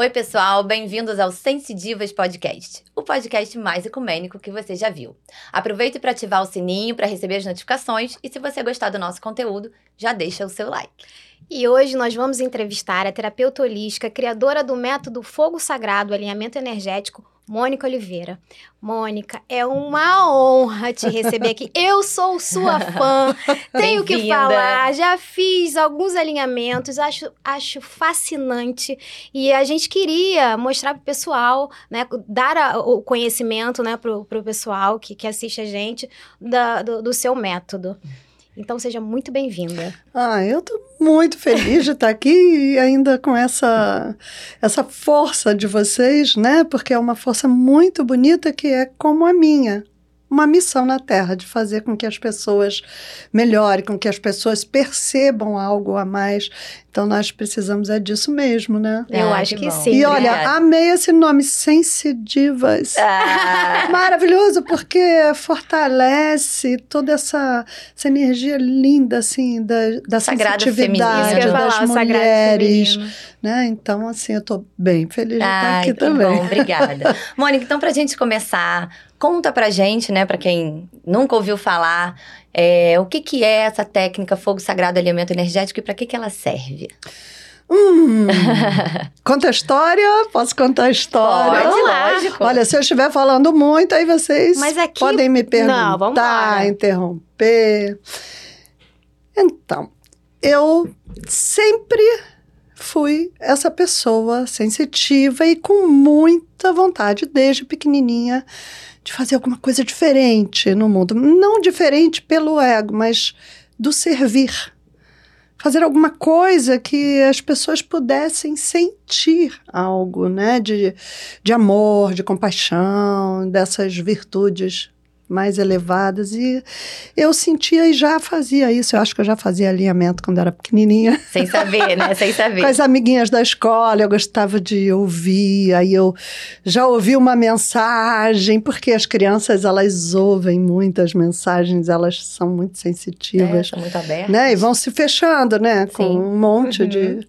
Oi, pessoal, bem-vindos ao Sense Divas Podcast, o podcast mais ecumênico que você já viu. Aproveite para ativar o sininho para receber as notificações e se você gostar do nosso conteúdo, já deixa o seu like. E hoje nós vamos entrevistar a terapeuta holística, criadora do método Fogo Sagrado Alinhamento Energético, Mônica Oliveira. Mônica, é uma honra te receber aqui. Eu sou sua fã, tenho que falar, já fiz alguns alinhamentos, acho, acho fascinante. E a gente queria mostrar para o pessoal, né, dar a, o conhecimento né, para o pessoal que, que assiste a gente da, do, do seu método. Então seja muito bem-vinda. Ah, eu tô muito feliz de estar aqui e ainda com essa essa força de vocês, né? Porque é uma força muito bonita que é como a minha uma missão na Terra de fazer com que as pessoas melhorem, com que as pessoas percebam algo a mais. Então nós precisamos é disso mesmo, né? Eu ah, acho que, que sim. E olha, obrigada. amei esse nome, Sensidivas. Ah. Maravilhoso, porque fortalece toda essa, essa energia linda, assim, da, da Sagrada sensitividade das mulheres. Né? Então, assim, eu estou bem feliz de estar aqui também. Bom, obrigada. Mônica, então, para a gente começar, Conta pra gente, né, pra quem nunca ouviu falar, é, o que, que é essa técnica fogo sagrado alimento energético e para que, que ela serve? Hum, conta a história? Posso contar a história? Pode, lógico. Olha, se eu estiver falando muito, aí vocês aqui... podem me perguntar, Não, interromper. Então, eu sempre fui essa pessoa sensitiva e com muita vontade, desde pequenininha, de fazer alguma coisa diferente no mundo. Não diferente pelo ego, mas do servir. Fazer alguma coisa que as pessoas pudessem sentir algo, né? De, de amor, de compaixão, dessas virtudes mais elevadas. E eu sentia e já fazia isso. Eu acho que eu já fazia alinhamento quando era pequenininha. Sem saber, né? Sem saber. Com as amiguinhas da escola, eu gostava de ouvir. Aí eu já ouvi uma mensagem, porque as crianças, elas ouvem muitas mensagens, elas são muito sensitivas. É, são muito abertas. Né? E vão se fechando, né? Com Sim. um monte uhum. de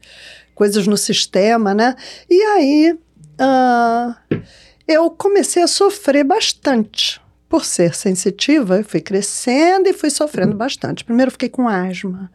coisas no sistema, né? E aí... Uh, eu comecei a sofrer bastante por ser sensitiva, eu fui crescendo e fui sofrendo bastante. Primeiro fiquei com asma,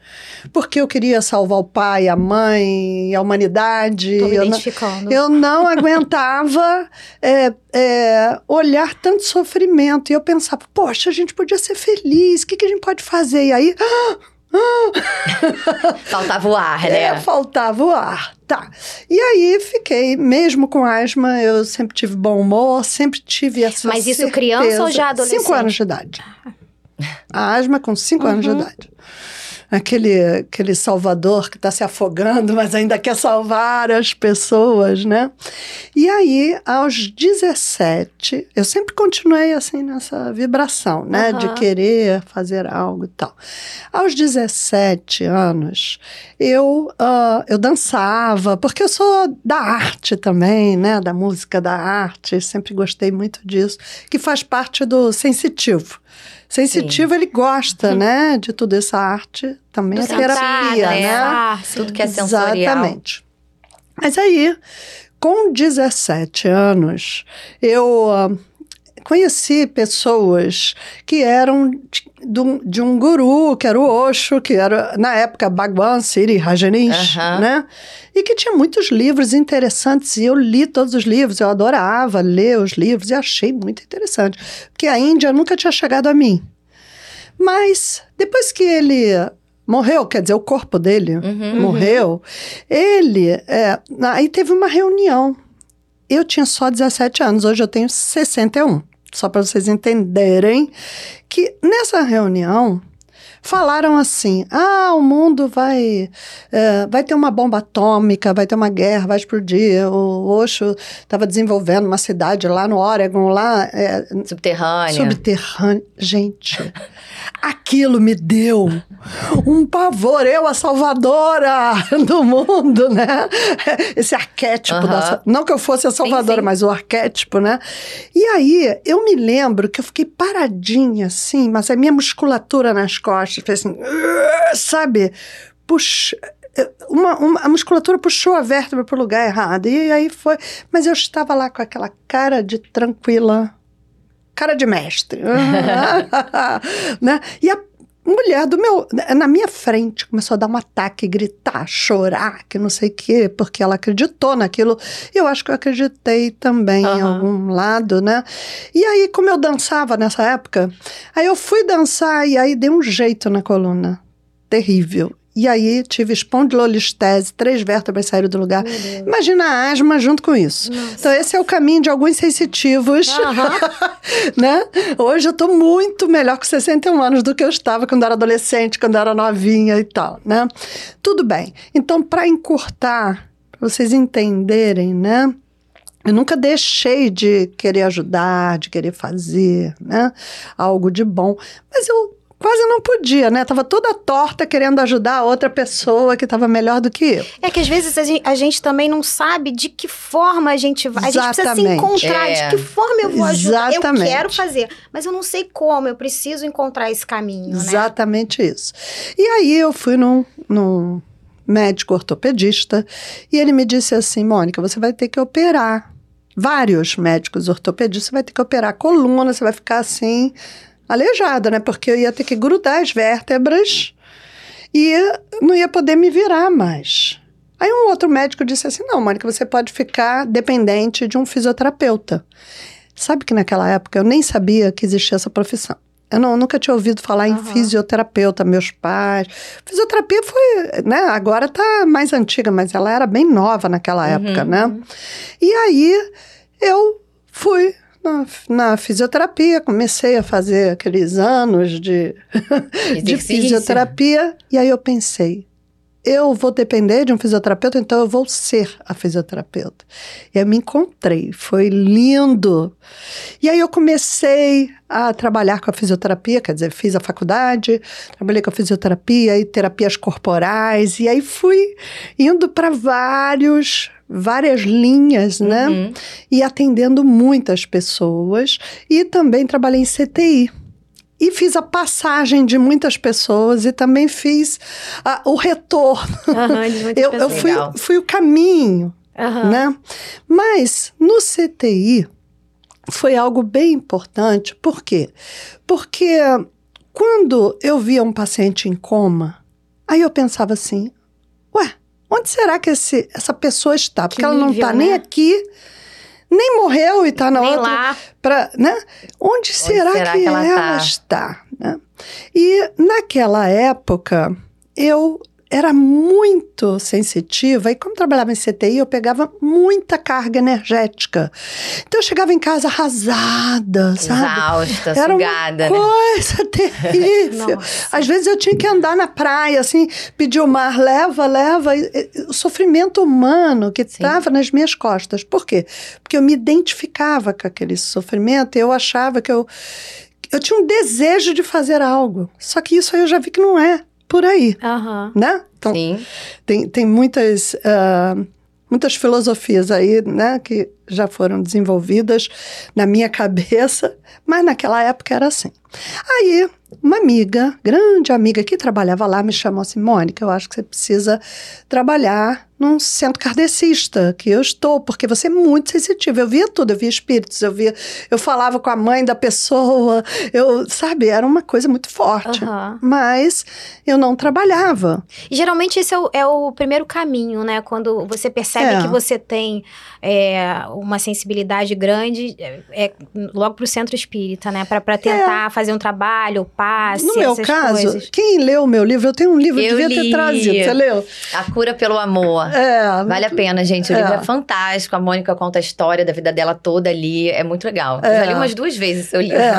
porque eu queria salvar o pai, a mãe, a humanidade. Tô me eu identificando. Não, eu não aguentava é, é, olhar tanto sofrimento. E eu pensava, poxa, a gente podia ser feliz, o que, que a gente pode fazer? E aí... Ah, faltava o ar, né? É, faltava o ar. Tá. E aí fiquei, mesmo com asma, eu sempre tive bom humor, sempre tive essa Mas isso certeza. criança ou já adolescente? Cinco anos de idade. A asma com cinco uhum. anos de idade aquele, aquele salvador que está se afogando, mas ainda quer salvar as pessoas, né? E aí, aos 17, eu sempre continuei assim nessa vibração, né? Uhum. De querer fazer algo e tal. Aos 17 anos, eu, uh, eu dançava, porque eu sou da arte também, né? Da música, da arte, sempre gostei muito disso, que faz parte do sensitivo. Sensitivo, Sim. ele gosta, né? De toda essa arte. Também a terapia, né? né? Tudo que é sensorial. Exatamente. Mas aí, com 17 anos, eu uh, conheci pessoas que eram de um, de um guru, que era o Osho, que era, na época, Bhagwan Siri Rajanish, uhum. né? E que tinha muitos livros interessantes, e eu li todos os livros, eu adorava ler os livros, e achei muito interessante, porque a Índia nunca tinha chegado a mim. Mas, depois que ele morreu, quer dizer, o corpo dele uhum, morreu, uhum. ele, é, aí teve uma reunião, eu tinha só 17 anos, hoje eu tenho 61 só para vocês entenderem que nessa reunião falaram assim: ah, o mundo vai, é, vai ter uma bomba atômica, vai ter uma guerra, vai explodir. O Osho estava desenvolvendo uma cidade lá no Oregon, lá. É, subterrânea. Subterrânea. Gente, aquilo me deu um pavor. Eu, a salvadora do mundo, né? Esse arquétipo. Uh -huh. da, não que eu fosse a salvadora, sim, sim. mas o arquétipo, né? E aí, eu me lembro que eu fiquei paradinha assim, mas a minha musculatura nas costas fez assim, sabe? Puxa, uma, uma, a musculatura puxou a vértebra para o lugar errado. E aí foi. Mas eu estava lá com aquela cara de tranquila, cara de mestre. né? E a mulher do meu, na minha frente, começou a dar um ataque, gritar, chorar, que não sei o quê, porque ela acreditou naquilo. E eu acho que eu acreditei também uhum. em algum lado, né? E aí, como eu dançava nessa época, aí eu fui dançar e aí dei um jeito na coluna. Terrível. E aí tive espondilolistese, três vértebras saíram do lugar. Imagina a asma junto com isso. Nossa. Então esse é o caminho de alguns sensitivos, né? Hoje eu estou muito melhor com 61 anos do que eu estava quando era adolescente, quando era novinha e tal, né? Tudo bem. Então para encurtar, para vocês entenderem, né? Eu nunca deixei de querer ajudar, de querer fazer, né? Algo de bom. Mas eu quase não podia, né? Tava toda torta querendo ajudar a outra pessoa que estava melhor do que eu. É que às vezes a gente, a gente, também não sabe de que forma a gente vai. Exatamente. A gente precisa se encontrar, é. de que forma eu vou ajudar. Exatamente. Eu quero fazer, mas eu não sei como, eu preciso encontrar esse caminho, né? Exatamente né? isso. E aí eu fui num, num médico ortopedista e ele me disse assim, Mônica, você vai ter que operar. Vários médicos ortopedistas, você vai ter que operar a coluna, você vai ficar assim aleijada, né? Porque eu ia ter que grudar as vértebras e não ia poder me virar mais. Aí um outro médico disse assim: não, Mônica, você pode ficar dependente de um fisioterapeuta. Sabe que naquela época eu nem sabia que existia essa profissão. Eu não, nunca tinha ouvido falar uhum. em fisioterapeuta, meus pais. Fisioterapia foi, né? Agora tá mais antiga, mas ela era bem nova naquela uhum. época, né? E aí eu fui na, na, fisioterapia, comecei a fazer aqueles anos de, de fisioterapia, e aí eu pensei, eu vou depender de um fisioterapeuta, então eu vou ser a fisioterapeuta. E eu me encontrei, foi lindo. E aí eu comecei a trabalhar com a fisioterapia, quer dizer, fiz a faculdade, trabalhei com a fisioterapia e terapias corporais, e aí fui indo para vários várias linhas, né? Uhum. E atendendo muitas pessoas. E também trabalhei em CTI. E fiz a passagem de muitas pessoas e também fiz o retorno. Uhum, eu, eu fui, fui, o caminho, uhum. né? Mas no CTI foi algo bem importante. Por quê? Porque quando eu via um paciente em coma, aí eu pensava assim, ué, Onde será que esse, essa pessoa está? Porque que ela não está né? nem aqui, nem morreu e está na nem outra. Lá. Pra, né? Onde, Onde será, será, que, que ela, ela tá? está? Né? E naquela época, eu era muito sensitiva e como trabalhava em CTI, eu pegava muita carga energética. Então eu chegava em casa arrasada, sabe? Exausta, era sugada, uma né? coisa terrível. Às vezes eu tinha que andar na praia, assim, pedir o mar, leva, leva. O sofrimento humano que estava nas minhas costas. Por quê? Porque eu me identificava com aquele sofrimento e eu achava que eu eu tinha um desejo de fazer algo. Só que isso aí eu já vi que não é por aí, uhum. né? Então, Sim. Tem, tem muitas, uh, muitas filosofias aí, né, que já foram desenvolvidas na minha cabeça, mas naquela época era assim. Aí, uma amiga, grande amiga que trabalhava lá, me chamou assim, Mônica, eu acho que você precisa trabalhar num centro kardecista, que eu estou, porque você é muito sensitivo. Eu via tudo, eu via espíritos, eu via, eu falava com a mãe da pessoa, eu, sabe, era uma coisa muito forte. Uhum. Mas eu não trabalhava. E geralmente esse é o, é o primeiro caminho, né? Quando você percebe é. que você tem é, uma sensibilidade grande, é, é logo para o centro espírita, né? Para tentar é. fazer um trabalho, passe, No meu caso, coisas. quem leu o meu livro, eu tenho um livro, eu devia li. ter trazido, você leu? A Cura pelo Amor. É. Vale a pena, gente. O é. livro é fantástico. A Mônica conta a história da vida dela toda ali. É muito legal. É. Eu já li umas duas vezes o seu livro. É.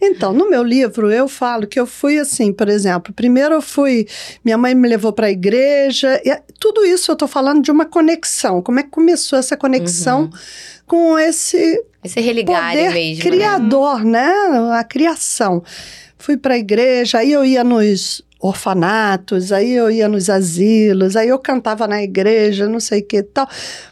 então, no meu livro, eu falo que eu fui assim, por exemplo, primeiro eu fui. Minha mãe me levou para a igreja. E tudo isso eu estou falando de uma conexão. Como é que começou essa conexão uhum. Com esse. Esse religar mesmo. Né? Criador, né? né? A criação. Fui para a igreja, aí eu ia nos orfanatos, aí eu ia nos asilos, aí eu cantava na igreja, não sei o que tal.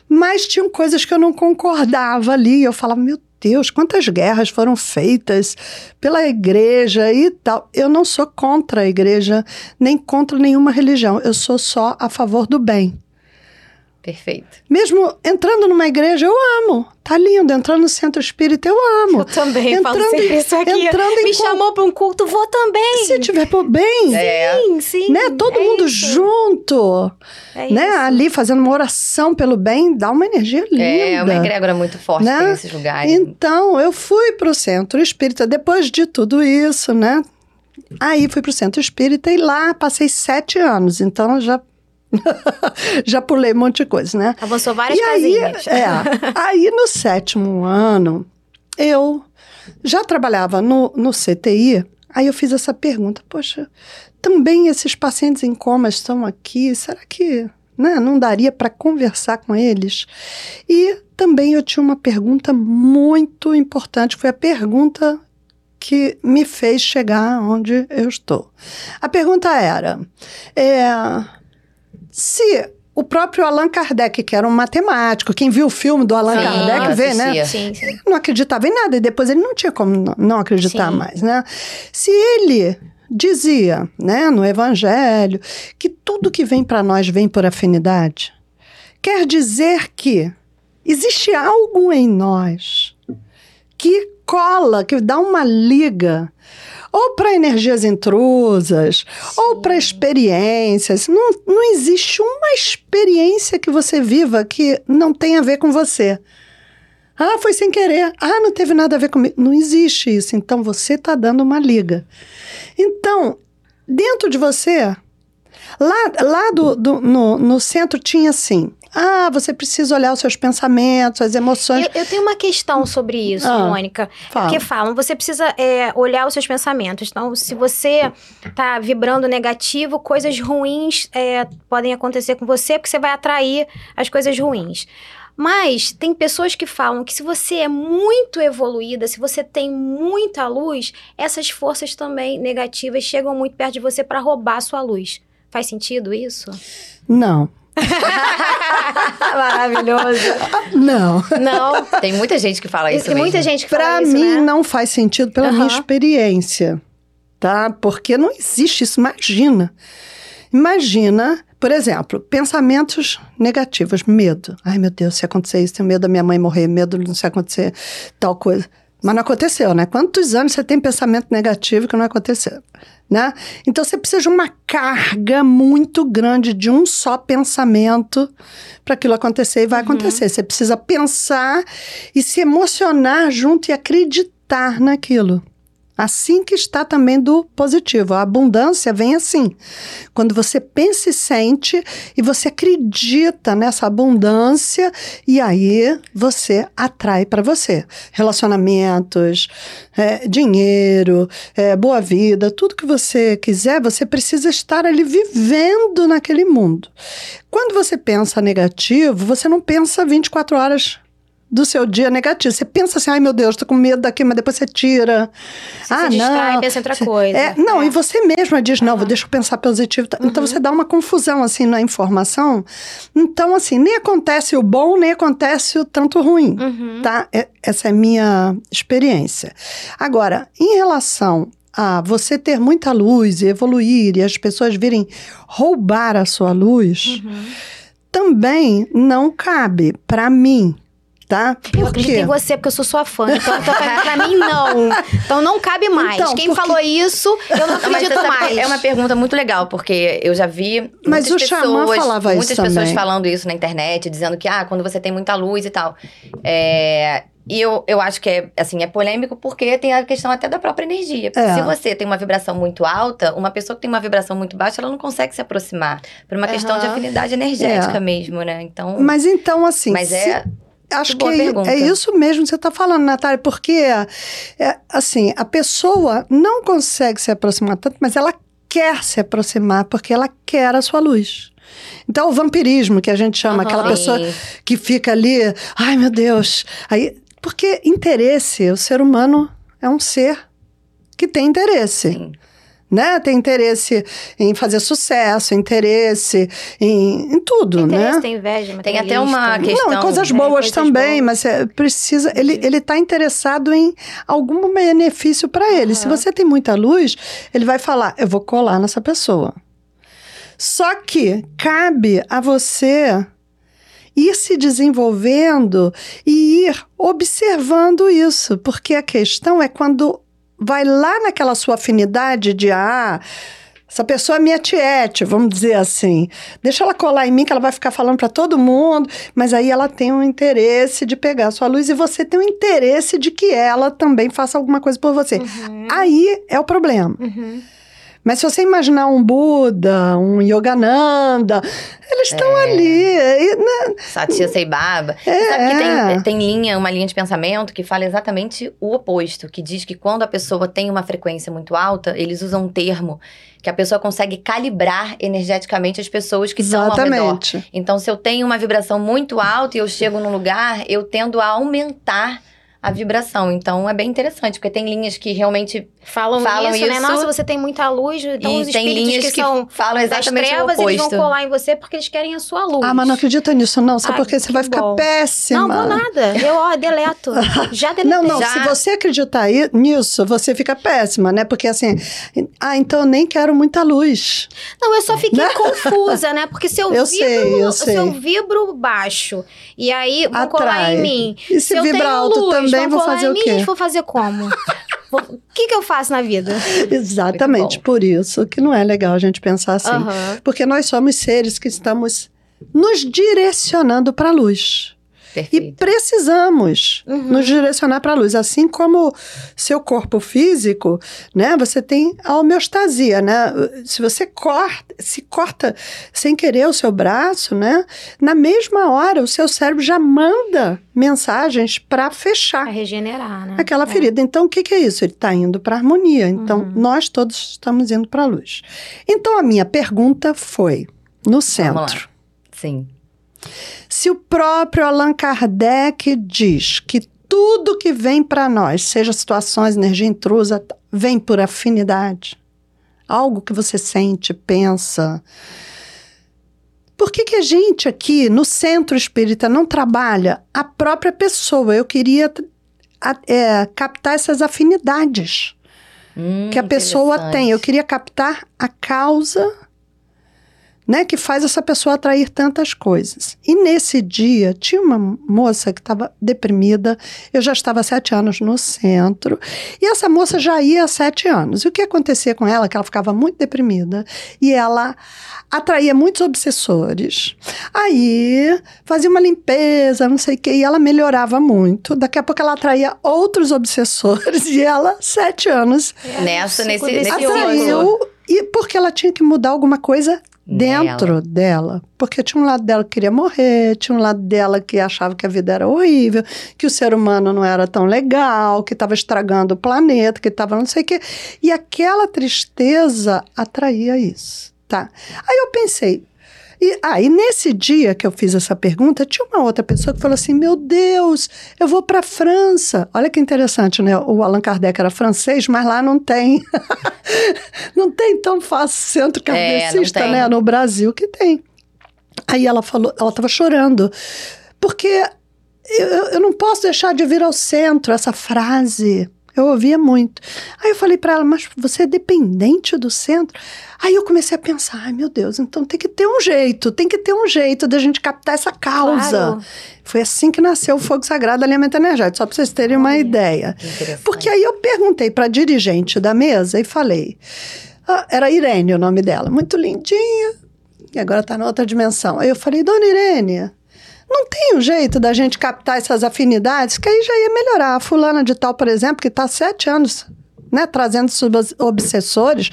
Mas tinham coisas que eu não concordava ali. Eu falava, meu Deus, quantas guerras foram feitas pela igreja e tal. Eu não sou contra a igreja, nem contra nenhuma religião. Eu sou só a favor do bem. Perfeito. Mesmo entrando numa igreja, eu amo. Tá lindo. Entrando no centro espírita, eu amo. Eu também entrando falo sempre em, isso aqui. Entrando Me em chamou para um culto, vou também. Se tiver por bem, É. Sim, sim. né? Todo é mundo isso. junto, É né? isso. Ali fazendo uma oração pelo bem, dá uma energia linda. É uma egrégora muito forte Né? nesses lugares. Então, eu fui para o centro espírita depois de tudo isso, né? Aí fui para o centro espírita e lá passei sete anos. Então, já, já pulei um monte de coisa, né? Avançou várias e aí, casinhas. é, aí, no sétimo ano, eu já trabalhava no, no CTI. Aí eu fiz essa pergunta: poxa, também esses pacientes em coma estão aqui, será que né, não daria para conversar com eles? E também eu tinha uma pergunta muito importante, foi a pergunta que me fez chegar onde eu estou. A pergunta era: é, se o próprio Allan Kardec, que era um matemático, quem viu o filme do Allan Sim, Kardec vê, né? Sim, sim. não acreditava em nada e depois ele não tinha como não- não acreditar Sim. mais, né? Se ele dizia, né, no evangelho, que tudo que vem para nós vem por afinidade, quer dizer que existe algo em nós que cola, que dá uma liga ou para energias intrusas, ou para experiências. Não, não existe uma experiência que você viva que não tenha a ver com você. Ah, foi sem querer. Ah, não teve nada a ver comigo. Não existe isso. Então você está dando uma liga. Então, dentro de você, lá, lá do, do- no, no centro tinha assim. Ah, você precisa olhar os seus pensamentos, as emoções. Eu, eu tenho uma questão sobre isso, Ah, Mônica. Fala. Porque falam, você precisa é, olhar os seus pensamentos. Então, se você tá vibrando negativo, coisas ruins é, podem acontecer com você, porque você vai atrair as coisas ruins. Mas tem pessoas que falam que se você é muito evoluída, se você tem muita luz, essas forças também negativas chegam muito perto de você para roubar a sua luz. Faz sentido isso? Não, Maravilhoso. não. Não, Tem muita gente que fala isso tem muita mesmo. gente que fala Para isso, mim né? não faz sentido pela minha Aham. experiência, tá? Porque não existe isso. Imagina. Imagina, por exemplo, pensamentos negativos, medo. Ai, meu Deus, se acontecer isso, tenho medo da minha mãe morrer, medo de não se acontecer tal coisa. Mas não aconteceu, né? Quantos anos você tem pensamento negativo que não aconteceu, né? Então você precisa de uma carga muito grande de um só pensamento para aquilo acontecer e vai acontecer. Você precisa pensar e se emocionar junto e acreditar naquilo. Assim que está também do positivo. A abundância vem assim. Quando você pensa e sente e você acredita nessa abundância e aí você atrai para você relacionamentos, é, dinheiro, é, boa vida, tudo que você quiser, você precisa estar ali vivendo naquele mundo. Quando você pensa negativo, você não pensa 24 horas do seu dia negativo. Você pensa assim, ai meu Deus, tô com medo daqui, mas depois você tira. Você se distrai, pensa em outra coisa. É, não, É. e você mesma diz, não, vou deixa eu pensar positivo. Uhum. Então você dá uma confusão assim na informação. Então, assim, nem acontece o bom, nem acontece o tanto ruim. Uhum. Tá? É- essa é a minha experiência. Agora, em relação a você ter muita luz e evoluir e as pessoas virem roubar a sua luz, Uhum. também não cabe para mim, tá? Eu acredito em você, porque eu sou sua fã. Então, então pra, pra mim, não. Então não cabe mais. Então, Quem porque- falou isso, eu não Não, acredito sabe que mais. É uma pergunta muito legal, porque eu já vi Mas muitas o Xamã pessoas, muitas pessoas também. falando isso na internet, dizendo que ah, quando você tem muita luz e tal. É, e eu, eu acho que é, assim, é polêmico porque tem a questão até da própria energia. Porque É. se você tem uma vibração muito alta, uma pessoa que tem uma vibração muito baixa, ela não consegue se aproximar. Por uma questão de afinidade energética É. mesmo, né? Então. Mas então, assim, mas se- é. Acho que é, é isso mesmo que você está falando, Natália, porque é, assim, a pessoa não consegue se aproximar tanto, mas ela quer se aproximar porque ela quer a sua luz. Então, o vampirismo, que a gente chama, Aham. aquela pessoa que fica ali, ai meu Deus. Aí, porque interesse, o ser humano é um ser que tem interesse. Sim. Né? Tem interesse em fazer sucesso, interesse em, em tudo, Tem né? interesse, tem inveja, Tem até uma questão- Não, coisas boas coisas também, boas. mas é, precisa. Ele, ele tá interessado em algum benefício para ele. Se Aham. você tem muita luz, ele vai falar: eu vou colar nessa pessoa. Só que cabe a você ir se desenvolvendo e ir observando isso, porque a questão é quando vai lá naquela sua afinidade de ah, essa pessoa é minha tiete, vamos dizer assim. Deixa ela colar em mim que ela vai ficar falando para todo mundo, mas aí ela tem um interesse de pegar a sua luz e você tem um interesse de que ela também faça alguma coisa por você. Uhum, Aí é o problema. uhum. Mas se você imaginar um Buda, um Yogananda, eles estão É. ali. e, né, Satya Sai Baba. É, sabe que é. tem, tem linha, uma linha de pensamento que fala exatamente o oposto, que diz que quando a pessoa tem uma frequência muito alta, eles usam um termo que a pessoa consegue calibrar energeticamente as pessoas que estão ao redor. Exatamente. Então, se eu tenho uma vibração muito alta e eu chego num lugar, eu tendo a aumentar a vibração. Então, é bem interessante, porque tem linhas que realmente Falam, Falam isso, né? isso. Nossa, você tem muita luz, então e os tem espíritos linhas que, que, são falam das exatamente o trevas, eles vão colar em você porque eles querem a sua luz. Ah, mas não acredita nisso, não. Sabe Ai, por quê? Você vai ficar bom. péssima. Não, vou nada. Eu, ó, deleto. Já deletei. Não, não, Já- se você acreditar nisso, você fica péssima, né? Porque assim, ah, então eu nem quero muita luz. Não, eu só fiquei Né? confusa, né? Porque se eu, Eu vibro, sei, eu se sei. eu vibro baixo e aí vão colar Atrai. em mim. E se eu vibra alto luz, também, vou colar fazer em o mim, quê? gente, vou fazer como? O que, que eu faço na vida? Exatamente, por isso que não é legal a gente pensar assim. Aham. Porque nós somos seres que estamos nos direcionando para a luz. E Perfeito. precisamos Uhum. nos direcionar para a luz. Assim como seu corpo físico, né? Você tem a homeostasia, né? Se você corta, se corta sem querer o seu braço, né? Na mesma hora, o seu cérebro já manda mensagens para Pra fechar regenerar, né? aquela É. ferida. Então, o que, que é isso? Ele está indo para a harmonia. Então, Uhum. nós todos estamos indo para a luz. Então, a minha pergunta foi no centro. Sim. Se o próprio Allan Kardec diz que tudo que vem para nós, seja situações, energia intrusa, vem por afinidade, algo que você sente, pensa. Por que, que a gente aqui no centro espírita não trabalha a própria pessoa? Eu queria é, captar essas afinidades Hum, que a pessoa tem. Eu queria captar a causa, né, que faz essa pessoa atrair tantas coisas. E nesse dia tinha uma moça que estava deprimida. Eu já estava há sete anos no centro e essa moça já ia há sete anos. E o que acontecia com ela? Que ela ficava muito deprimida e ela atraía muitos obsessores. Aí fazia uma limpeza, não sei o quê, e ela melhorava muito. Daqui a pouco ela atraía outros obsessores e ela, sete anos, Nessa, nesse- nesse atraiu. E porque ela tinha que mudar alguma coisa. Dentro dela. Porque tinha um lado dela que queria morrer, tinha um lado dela que achava que a vida era horrível, que o ser humano não era tão legal, que estava estragando o planeta, que estava não sei o quê. E aquela tristeza atraía isso, tá? Aí eu pensei. E, ah, e nesse dia que eu fiz essa pergunta, tinha uma outra pessoa que falou assim: Meu Deus, eu vou para a França. Olha que interessante, né? O Allan Kardec era francês, mas lá não tem. não tem tão fácil centro É, kardecista, tem. né? No Brasil que tem. Aí ela falou, ela estava chorando, porque eu, eu não posso deixar de vir ao centro essa frase. Eu ouvia muito. Aí eu falei para ela, mas você é dependente do centro? Aí eu comecei a pensar, ai meu Deus, então tem que ter um jeito, tem que ter um jeito da gente captar essa causa. Claro. Foi assim que nasceu o Fogo Sagrado Alimento Energético, só para vocês terem uma ideia. Porque aí eu perguntei para a dirigente da mesa e falei, ah, era Irene o nome dela, muito lindinha, e agora está na outra dimensão. Aí eu falei, dona Irene, não tem um jeito da gente captar essas afinidades, que aí já ia melhorar. A fulana de tal, por exemplo, que está sete anos né, trazendo obsessores,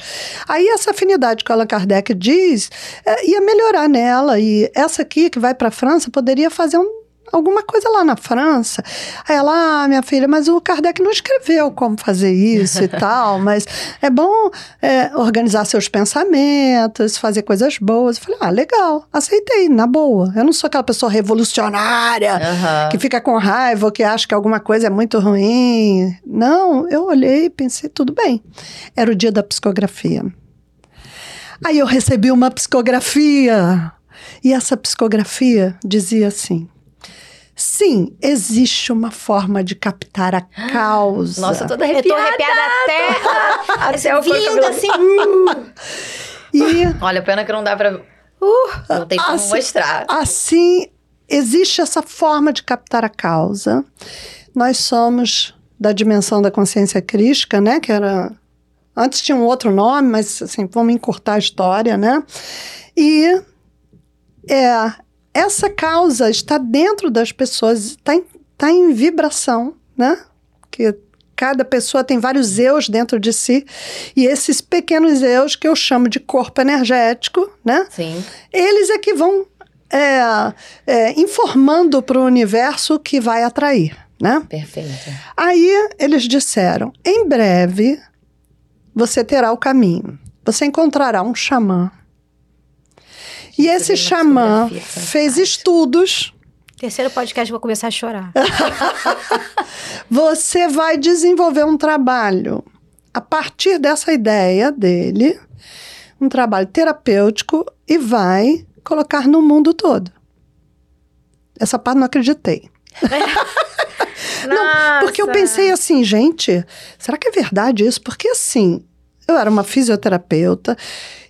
aí essa afinidade que o Allan Kardec diz é, ia melhorar nela. E essa aqui, que vai para a França, poderia fazer um, alguma coisa lá na França. Aí ela, ah, minha filha, mas o Kardec não escreveu como fazer isso e tal, mas é bom é, organizar seus pensamentos, fazer coisas boas. Eu falei, ah, legal, aceitei, na boa. Eu não sou aquela pessoa revolucionária Aham. que fica com raiva ou que acha que alguma coisa é muito ruim. Não, eu olhei e pensei, tudo bem. Era o dia da psicografia. Aí eu recebi uma psicografia. E essa psicografia dizia assim: sim, existe uma forma de captar a causa. Nossa, eu tô Eu tô arrepiada. arrepiada até. Até o vindo assim. E Olha, pena que não dá pra... não tem como assim- mostrar. assim, existe essa forma de captar a causa. Nós somos da dimensão da consciência crística, né? Que era. Antes tinha um outro nome, mas assim, vamos encurtar a história, né? E é, essa causa está dentro das pessoas, está em, tá em vibração, né? Que cada pessoa tem vários eus dentro de si, e esses pequenos eus que eu chamo de corpo energético, né? Sim. eles é que vão é, é, informando para o universo o que vai atrair, né? Perfeito. Aí eles disseram: em breve você terá o caminho. Você encontrará um xamã. E esse xamã fez estudos. Terceiro podcast, vou começar a chorar. Você vai desenvolver um trabalho a partir dessa ideia dele, um trabalho terapêutico e vai colocar no mundo todo. Essa parte não acreditei. Porque eu pensei assim, gente, será que é verdade isso? Porque assim, eu era uma fisioterapeuta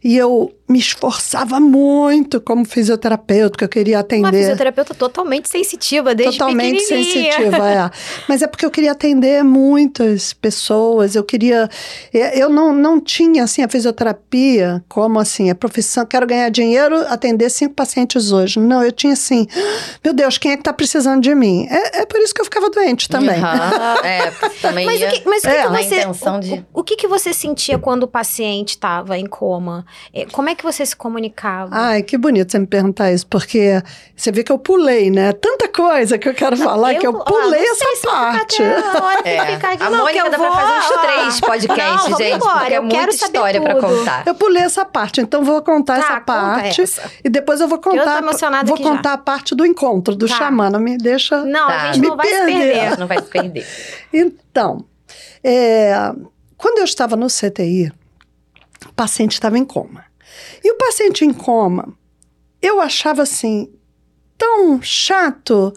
e eu me esforçava muito como fisioterapeuta, que eu queria Uma atender. fisioterapeuta totalmente sensitiva, desde Totalmente sensitiva, é. Mas é porque eu queria atender muitas pessoas, eu queria... é, Eu não, não tinha, assim, a fisioterapia como, assim, a profissão, quero ganhar dinheiro, atender cinco pacientes hoje. Não, eu tinha, assim, meu Deus, quem é que tá precisando de mim? É, é por isso que eu ficava doente também. Aham, É, também Mas o ia que, mas o que, É. que você. o, de... o, o que, que você sentia quando o paciente estava em coma? É, Como é que você se comunicava? Ai, que bonito você me perguntar isso, porque você vê que eu pulei, né? Tanta coisa que eu quero falar que eu pulei essa se eu parte. ficar até a hora que É. ficar aqui, A não, Mônica que eu dá pra vou, fazer uns três podcasts, Não, gente, embora, porque é eu quero muita história pra tudo. contar. Eu pulei essa parte, então vou contar Tá, essa conta parte essa. e depois eu vou eu tô contar. emocionada vou aqui já. contar a parte do encontro do Tá. xamã, não me deixa. Não, Tá. a gente não Me vai se perder. perder. Não vai se perder. Então, é, quando eu estava no CTI, o paciente estava em coma. E o paciente em coma, eu achava assim tão chato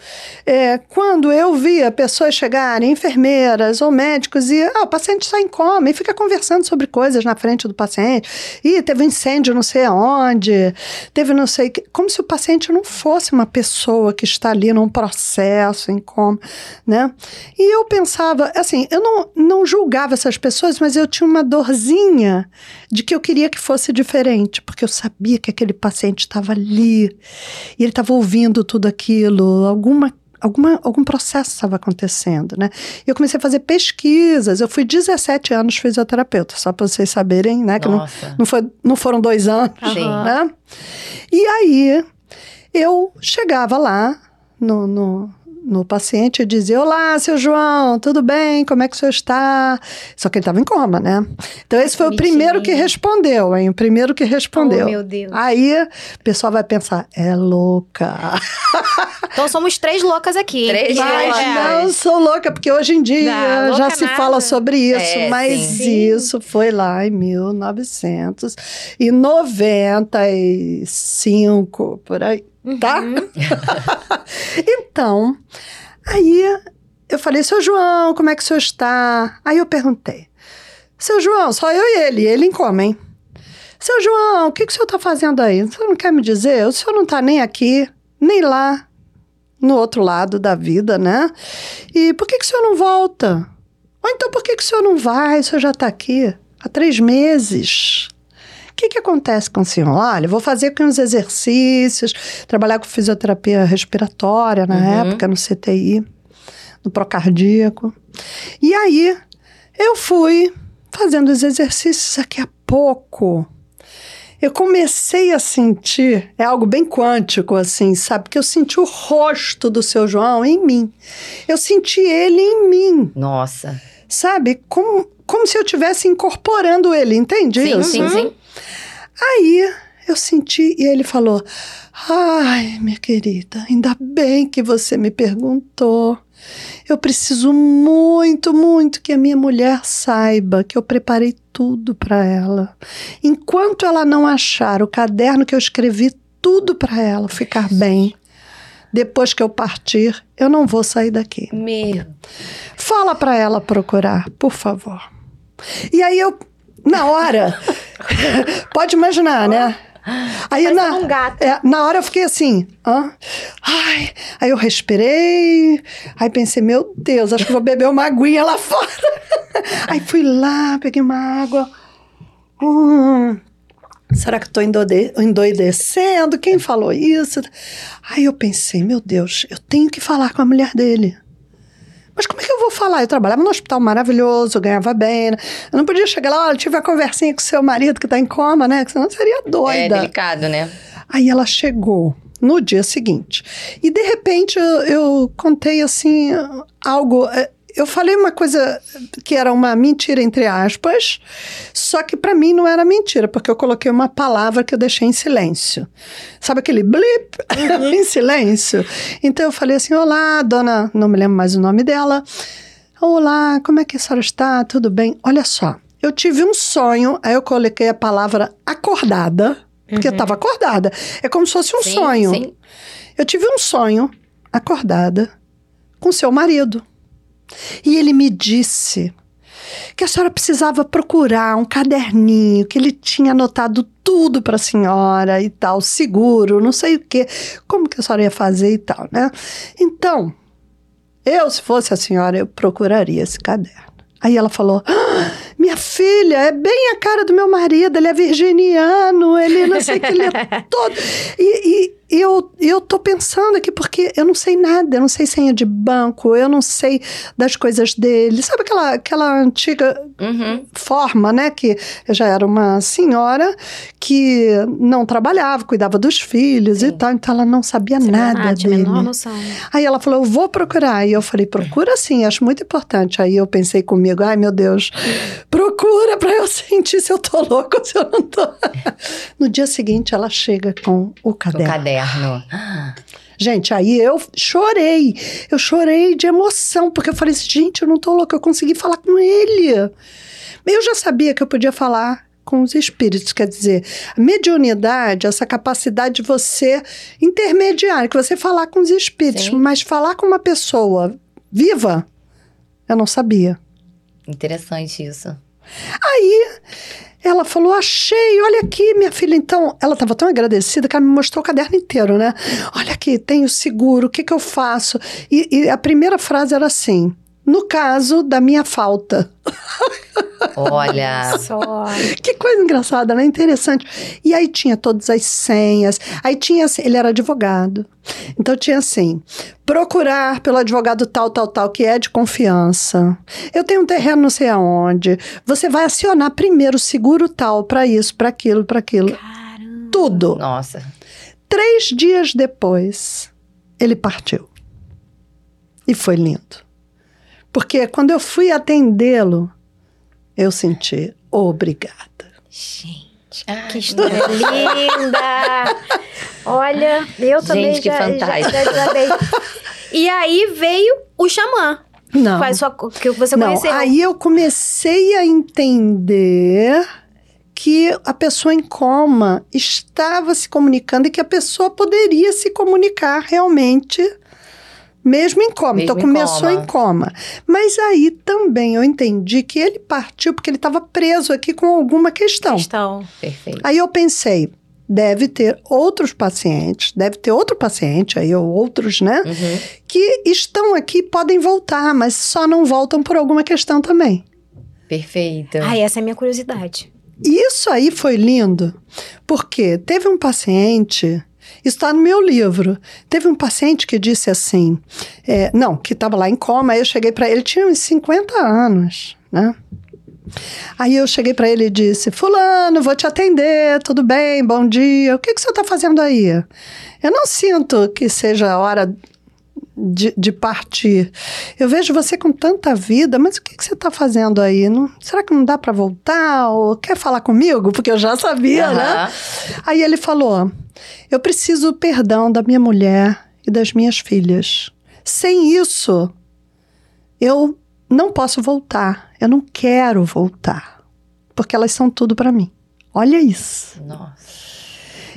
é, quando eu via pessoas chegarem, enfermeiras ou médicos, e ah, o paciente está em coma e fica conversando sobre coisas na frente do paciente. E teve um incêndio não sei aonde, teve não sei. Como se o paciente não fosse uma pessoa que está ali num processo em coma, né? E eu pensava, assim, eu não, não julgava essas pessoas, mas eu tinha uma dorzinha de que eu queria que fosse diferente, porque eu sabia que aquele paciente estava ali e ele estava ouvindo tudo aquilo, alguma Alguma, algum processo estava acontecendo, né? E eu comecei a fazer pesquisas. Eu fui 17 anos fisioterapeuta, só para vocês saberem, né? Que não, não, foi, não foram dois anos, Sim. né? E aí, eu chegava lá no, no, no paciente e dizia: Olá, seu João, tudo bem? Como é que o senhor está? Só que ele estava em coma, né? Então, esse foi o primeiro que respondeu, hein? O primeiro que respondeu. Oh, meu Deus. Aí, o pessoal vai pensar: é louca. Então somos três loucas aqui. Três loucas. é. Não, sou louca, porque hoje em dia Não, já se nada. fala sobre isso, É, mas sim. isso foi lá em 1995, por aí, tá? Uhum. então, aí eu falei, seu João, como é que o senhor está? Aí eu perguntei, seu João, só eu e ele, ele em coma, hein? Seu João, o que, que o senhor está fazendo aí? O senhor não quer me dizer? O senhor não está nem aqui, nem lá, no outro lado da vida, né? E por que, que o senhor não volta? Ou então por que, que o senhor não vai? O senhor já está aqui há três meses. O que, que acontece com o senhor? Olha, vou fazer aqui uns exercícios, trabalhar com fisioterapia respiratória na Uhum. época, no CTI, no procardíaco. E aí, eu fui fazendo os exercícios daqui a pouco. eu comecei a sentir, é algo bem quântico, assim, sabe? Porque eu senti o rosto do seu João em mim. Eu senti ele em mim, Nossa. sabe? Como, como se eu estivesse incorporando ele, entende Sim, isso? sim, sim. Aí eu senti, e ele falou: Ai, minha querida, ainda bem que você me perguntou. Eu preciso muito, muito que a minha mulher saiba que eu preparei tudo para ela. Enquanto ela não achar o caderno que eu escrevi tudo para ela ficar bem, depois que eu partir, eu não vou sair daqui. Meu. Fala para ela procurar, por favor. E aí eu, na hora, pode imaginar, né? Aí Parece na, um gato. é, na hora eu fiquei assim, hã? Ai, aí eu respirei, aí pensei, meu Deus, acho que vou beber uma aguinha lá fora. Aí fui lá, peguei uma água. Hum, será que eu tô endode- endoidecendo? Quem falou isso? Aí eu pensei, meu Deus, eu tenho que falar com a mulher dele. Mas como é que eu vou falar? Eu trabalhava num hospital maravilhoso, eu ganhava bem. né? Eu não podia chegar lá, olha, tive uma conversinha com seu marido que tá em coma, né? Que senão seria É doida. delicado, né? Aí ela chegou no dia seguinte. E de repente eu, eu contei assim algo. eh, Eu falei uma coisa que era uma mentira, entre aspas, só que para mim não era mentira, porque eu coloquei uma palavra que eu deixei em silêncio. Sabe aquele blip em silêncio? Então eu falei assim: Olá, dona, não me lembro mais o nome dela. Olá, como é que a senhora está? Tudo bem? Olha só, eu tive um sonho, aí eu coloquei a palavra acordada, porque eu estava acordada. É como se fosse um Sim, sonho. Sim. Eu tive um sonho, acordada, com seu marido. E ele me disse que a senhora precisava procurar um caderninho, que ele tinha anotado tudo para a senhora e tal, seguro, não sei o quê, como que a senhora ia fazer e tal, né? Então, eu, se fosse a senhora, eu procuraria esse caderno. Aí ela falou: "Ah, Minha filha, é bem a cara do meu marido, ele é virginiano, ele não sei o que, ele é todo. E, e eu, eu tô pensando aqui, porque eu não sei nada, eu não sei senha de banco, eu não sei das coisas dele. Sabe aquela, aquela antiga Uhum. forma, né? Que eu já era uma senhora que não trabalhava, cuidava dos filhos e tal, então ela não sabia nada Ah, tinha a dele. menor noção. Aí ela falou, eu vou procurar. E eu falei, procura sim, acho muito importante. Aí eu pensei comigo, ai meu Deus, procura pra eu sentir se eu tô louca ou se eu não tô. No dia seguinte ela chega com o O caderno. caderno. Gente, aí eu chorei. Eu chorei de emoção, porque eu falei assim, gente, eu não tô louca, eu consegui falar com ele. Eu já sabia que eu podia falar com os espíritos, quer dizer, a mediunidade, essa capacidade de você intermediar, que você falar com os espíritos, Sim. mas falar com uma pessoa viva, eu não sabia. Interessante isso. Aí ela falou: Achei, olha aqui, minha filha. Então, ela estava tão agradecida que ela me mostrou o caderno inteiro, né? Olha aqui, tenho seguro, o que, que eu faço? E, e a primeira frase era assim: No caso da minha falta. Olha. Só. Que coisa engraçada, né? Interessante. E aí tinha todas as senhas. Aí tinha assim, ele era advogado. Então tinha assim: procurar pelo advogado tal, tal, tal, que é de confiança. Eu tenho um terreno não sei aonde. Você vai acionar primeiro o seguro tal para isso, para aquilo, para aquilo. Caramba. Tudo. Nossa. Três dias depois, ele partiu. E foi lindo. Porque quando eu fui atendê-lo, eu senti obrigada. Gente, Ah, que história linda! Olha, eu também Gente, que já, já, fantástico. já desabei. E aí veio o xamã. Não. Faz sua, que você Não, conheceu. aí eu comecei a entender que a pessoa em coma estava se comunicando e que a pessoa poderia se comunicar realmente, mesmo em coma. Mesmo então em começou coma. em coma. Mas aí também eu entendi que ele partiu porque ele estava preso aqui com alguma questão. Questão. Perfeito. Aí eu pensei, deve ter outros pacientes, deve ter outro paciente aí, ou outros, né? Uhum. Que estão aqui, podem voltar, mas só não voltam por alguma questão também. Perfeito. Ai, essa é a minha curiosidade. Isso aí foi lindo, porque teve um paciente, está no meu livro, teve um paciente que disse assim, é, não, que estava lá em coma, aí eu cheguei para ele, tinha uns 50 anos, né? Aí eu cheguei para ele e disse: Fulano, vou te atender, tudo bem, bom dia. O que, que você está fazendo aí? Eu não sinto que seja a hora de, de, partir. Eu vejo você com tanta vida, mas o que, que você está fazendo aí? Não, será que não dá para voltar? Ou quer falar comigo? Porque eu já sabia, uhum. né? Aí ele falou: Eu preciso perdão da minha mulher e das minhas filhas. Sem isso, eu não posso voltar. Eu não quero voltar. Porque elas são tudo para mim. Olha isso. Nossa.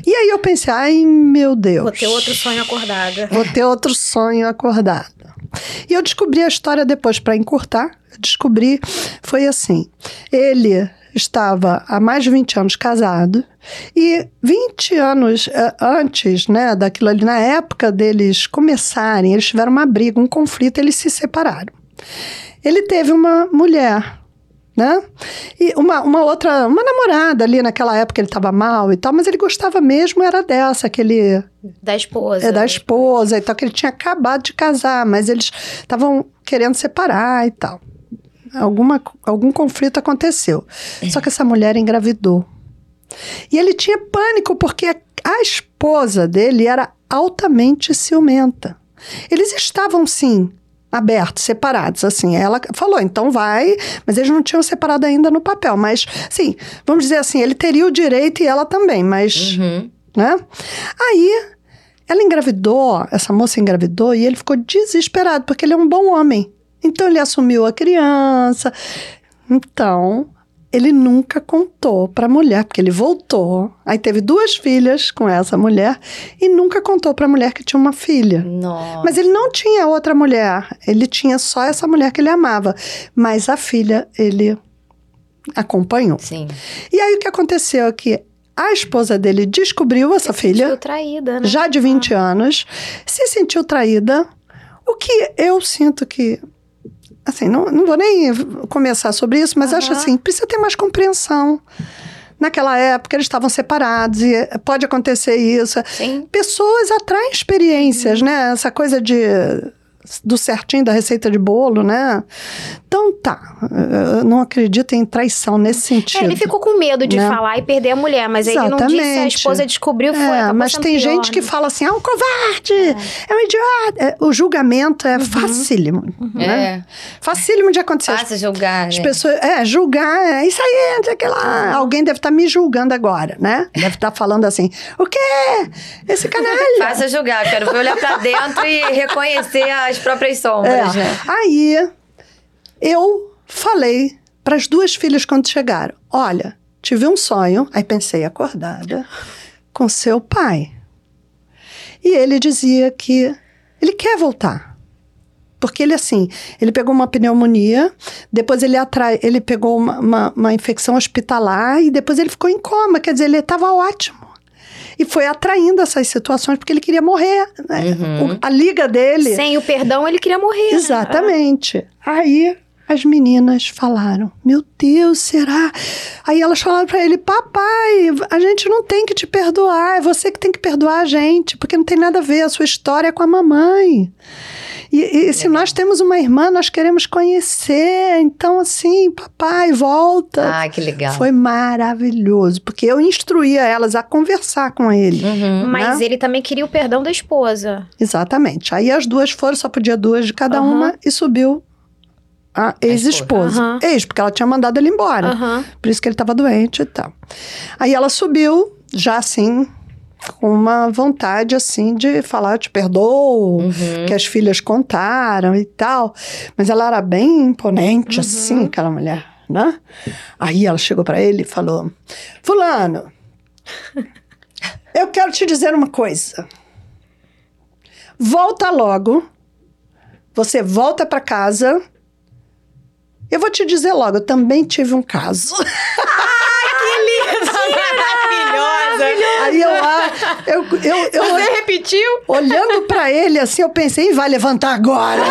E aí eu pensei, ai meu Deus. Vou ter outro sonho acordado. Vou ter outro sonho acordado. E eu descobri a história depois para encurtar. Descobri, foi assim. Ele estava há mais de 20 anos casado e 20 anos uh, antes, né, daquilo ali, na época deles começarem, eles tiveram uma briga, um conflito, eles se separaram. Ele teve uma mulher, né? E uma, uma outra, uma namorada ali naquela época ele estava mal e tal, mas ele gostava mesmo era dessa, aquele da esposa. É da esposa e tal, que ele tinha acabado de casar, mas eles estavam querendo separar e tal. Alguma, algum conflito aconteceu. É. Só que essa mulher engravidou. E ele tinha pânico porque a, a esposa dele era altamente ciumenta. Eles estavam, sim, abertos, separados, assim. Ela falou, então vai, mas eles não tinham separado ainda no papel. Mas, sim, vamos dizer assim, ele teria o direito e ela também, mas, uhum. né? Aí, ela engravidou, essa moça engravidou e ele ficou desesperado, porque ele é um bom homem. Então, ele assumiu a criança. Então, ele nunca contou para a mulher, porque ele voltou. Aí teve duas filhas com essa mulher e nunca contou para a mulher que tinha uma filha. Nossa. Mas ele não tinha outra mulher, ele tinha só essa mulher que ele amava. Mas a filha ele acompanhou. Sim. E aí o que aconteceu é que a esposa dele descobriu essa se filha. Sentiu traída, né? Já de 20 ah. anos, se sentiu traída. O que eu sinto que assim, não, não vou nem começar sobre isso, mas uhum. acho assim, precisa ter mais compreensão. Naquela época eles estavam separados e pode acontecer isso. Sim. Pessoas atraem experiências, uhum. né? Essa coisa de do certinho da receita de bolo, né? Então tá, eu não acredito em traição nesse sentido. É, ele ficou com medo de né? falar e perder a mulher, mas Exatamente. ele não disse, a esposa descobriu, foi. É, mas tem pior, gente né? que fala assim, ah, um covarde, é, é um idiota. É, o julgamento é uhum. facílimo, uhum. né? É. Facílimo de acontecer. Fácil julgar, As né? pessoas, é, julgar, é isso aí, não sei o que lá. Alguém deve estar tá me julgando agora, né? Deve estar tá falando assim, o quê? Esse canalha. Fácil julgar, quero ver olhar pra dentro e reconhecer as próprias sombras, é. né? Aí eu falei para as duas filhas quando chegaram: Olha, tive um sonho, aí pensei acordada, com seu pai. E ele dizia que ele quer voltar. Porque ele, assim, ele pegou uma pneumonia, depois ele, atrai, ele pegou uma, uma, uma infecção hospitalar e depois ele ficou em coma. Quer dizer, ele estava ótimo e foi atraindo essas situações porque ele queria morrer. Né? Uhum. O, a liga dele. Sem o perdão, ele queria morrer. Né? Exatamente. Né? Aí as meninas falaram: Meu Deus, será? Aí elas falaram para ele: Papai, a gente não tem que te perdoar, é você que tem que perdoar a gente, porque não tem nada a ver a sua história com a mamãe. E, e se nós temos uma irmã, nós queremos conhecer. Então, assim, papai, volta. Ah, que legal. Foi maravilhoso, porque eu instruía elas a conversar com ele. Uhum. Né? Mas ele também queria o perdão da esposa. Exatamente. Aí as duas foram, só podia duas de cada uhum. uma, e subiu a ex-esposa. Uhum. Ex, porque ela tinha mandado ele embora. Uhum. Por isso que ele estava doente e tal. Aí ela subiu, já assim, com uma vontade assim de falar, te perdoo, uhum. que as filhas contaram e tal. Mas ela era bem imponente, uhum. assim, aquela mulher, né? Aí ela chegou para ele e falou: Fulano, eu quero te dizer uma coisa. Volta logo. Você volta para casa. Eu vou te dizer logo, eu também tive um caso. Aí eu, eu, eu, eu Você repetiu? Olhando para ele assim, eu pensei, vai levantar agora.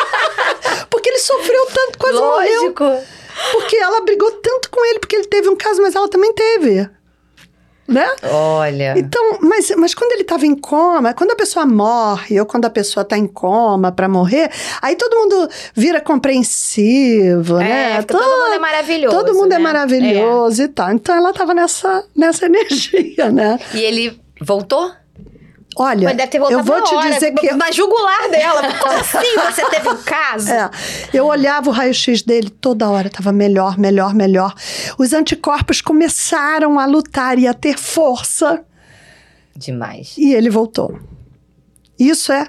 porque ele sofreu tanto, quase Lógico. morreu. Porque ela brigou tanto com ele, porque ele teve um caso, mas ela também teve. Né? Olha. Então, mas, mas quando ele estava em coma, quando a pessoa morre ou quando a pessoa está em coma para morrer, aí todo mundo vira compreensivo, né? É, todo, todo mundo é maravilhoso. Todo mundo né? é maravilhoso e tal. Então ela estava nessa, nessa energia, né? E ele voltou? Olha, Mas deve ter voltado eu vou te hora, dizer que Na jugular dela. Como assim? Você teve um caso? É, eu olhava o raio-x dele toda hora, estava melhor, melhor, melhor. Os anticorpos começaram a lutar e a ter força Demais. e ele voltou. Isso é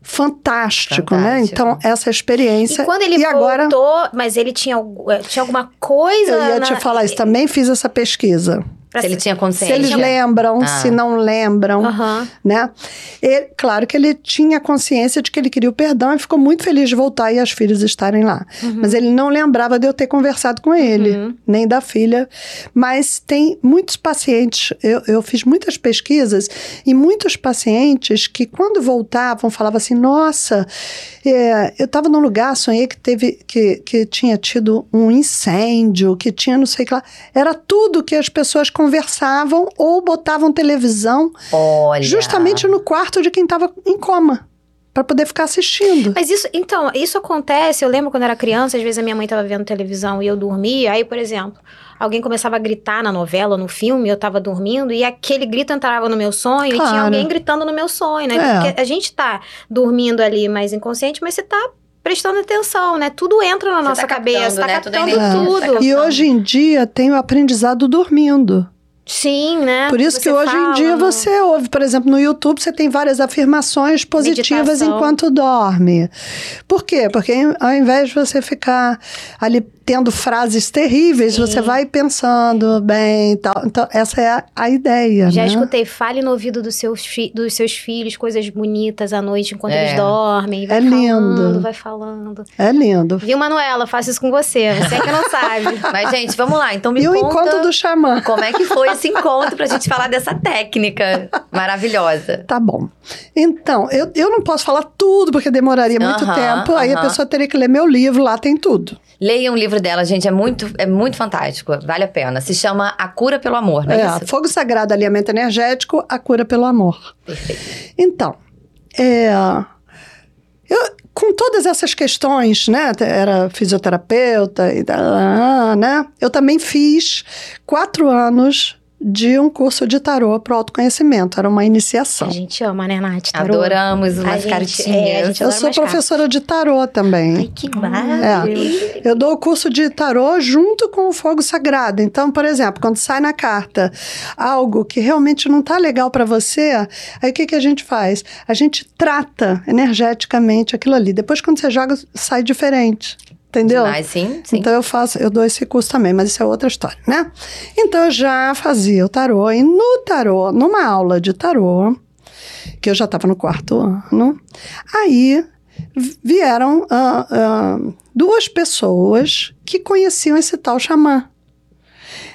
fantástico, né? Fantástico. Então, essa experiência. E quando ele e agora, voltou, mas ele tinha, tinha alguma coisa. eu ia na- te falar isso, também fiz essa pesquisa. Pra Se ele se- tinha Se consciência. eles lembram, Ah. se não lembram. Aham. né? E, claro que ele tinha consciência de que ele queria o perdão e ficou muito feliz de voltar e as filhas estarem lá. Mas ele não lembrava de eu ter conversado com ele, Uhum. nem da filha. Mas tem muitos pacientes, eu, eu fiz muitas pesquisas, e muitos pacientes que, quando voltavam, falavam assim: nossa, é, eu estava num lugar, sonhei que teve que, que tinha tido um incêndio, que tinha não sei o que lá. Era tudo que as pessoas conversavam ou botavam televisão Olha. justamente no quarto de quem estava em coma, para poder ficar assistindo. Mas isso, então, isso acontece. Eu lembro quando eu era criança, às vezes a minha mãe estava vendo televisão e eu dormia. Aí, por exemplo, alguém começava a gritar na novela, no filme, eu tava dormindo, e aquele grito entrava no meu sonho e tinha Claro. alguém gritando no meu sonho, né? É. Porque a gente tá dormindo ali mais inconsciente, mas você tá prestando atenção, né? Tudo entra na Você nossa tá captando, cabeça, tá né? Tudo captando tudo. tá captando. E hoje em dia tem o aprendizado dormindo. Sim, né? Por isso que Você hoje em dia no- você ouve, por exemplo, no YouTube você tem várias afirmações positivas Meditação. enquanto dorme. Por quê? Porque ao invés de você ficar ali tendo frases terríveis, Sim. você vai pensando bem e tal. Então, essa é a, a ideia, Já né? escutei, fale no ouvido dos seus, fi- dos seus filhos coisas bonitas à noite enquanto É. eles dormem. Vai É lindo. falando, vai falando. É lindo. Viu, Manuela? Faço isso com você. Você é que não sabe. Mas, gente, vamos lá. Então me E o conta encontro do xamã? como é que foi esse encontro pra gente falar dessa técnica maravilhosa. Tá bom. Então, eu, eu não posso falar tudo, porque demoraria muito Aham, tempo. Aí a pessoa teria que ler meu livro, lá tem tudo. Leiam o livro dela, gente. É muito, é muito fantástico. Vale a pena. Se chama A Cura pelo Amor, não é, É, isso? Fogo Sagrado, Alimento Energético, a cura pelo amor. Perfeito. Então, é, eu, com todas essas questões, né? Era fisioterapeuta e da, né? Eu também fiz quatro anos de um curso de tarô para o autoconhecimento. Era uma iniciação. A gente ama, né, Nath? Tarô? Adoramos umas gente- cartinhas. é, Eu sou umas cartas. professora de tarô também. Ai, que É. maravilha. Eu dou o curso de tarô junto com o fogo sagrado. Então, por exemplo, quando sai na carta algo que realmente não tá legal para você, aí o que, que a gente faz? A gente trata energeticamente aquilo ali. Depois, quando você joga, sai diferente. Entendeu? Sim, sim. Então eu faço, eu dou esse curso também, mas isso é outra história, né? Então eu já fazia o tarô e no tarô, numa aula de tarô, que eu já estava no quarto ano, aí vi- vieram ah, ah, duas pessoas que conheciam esse tal xamã.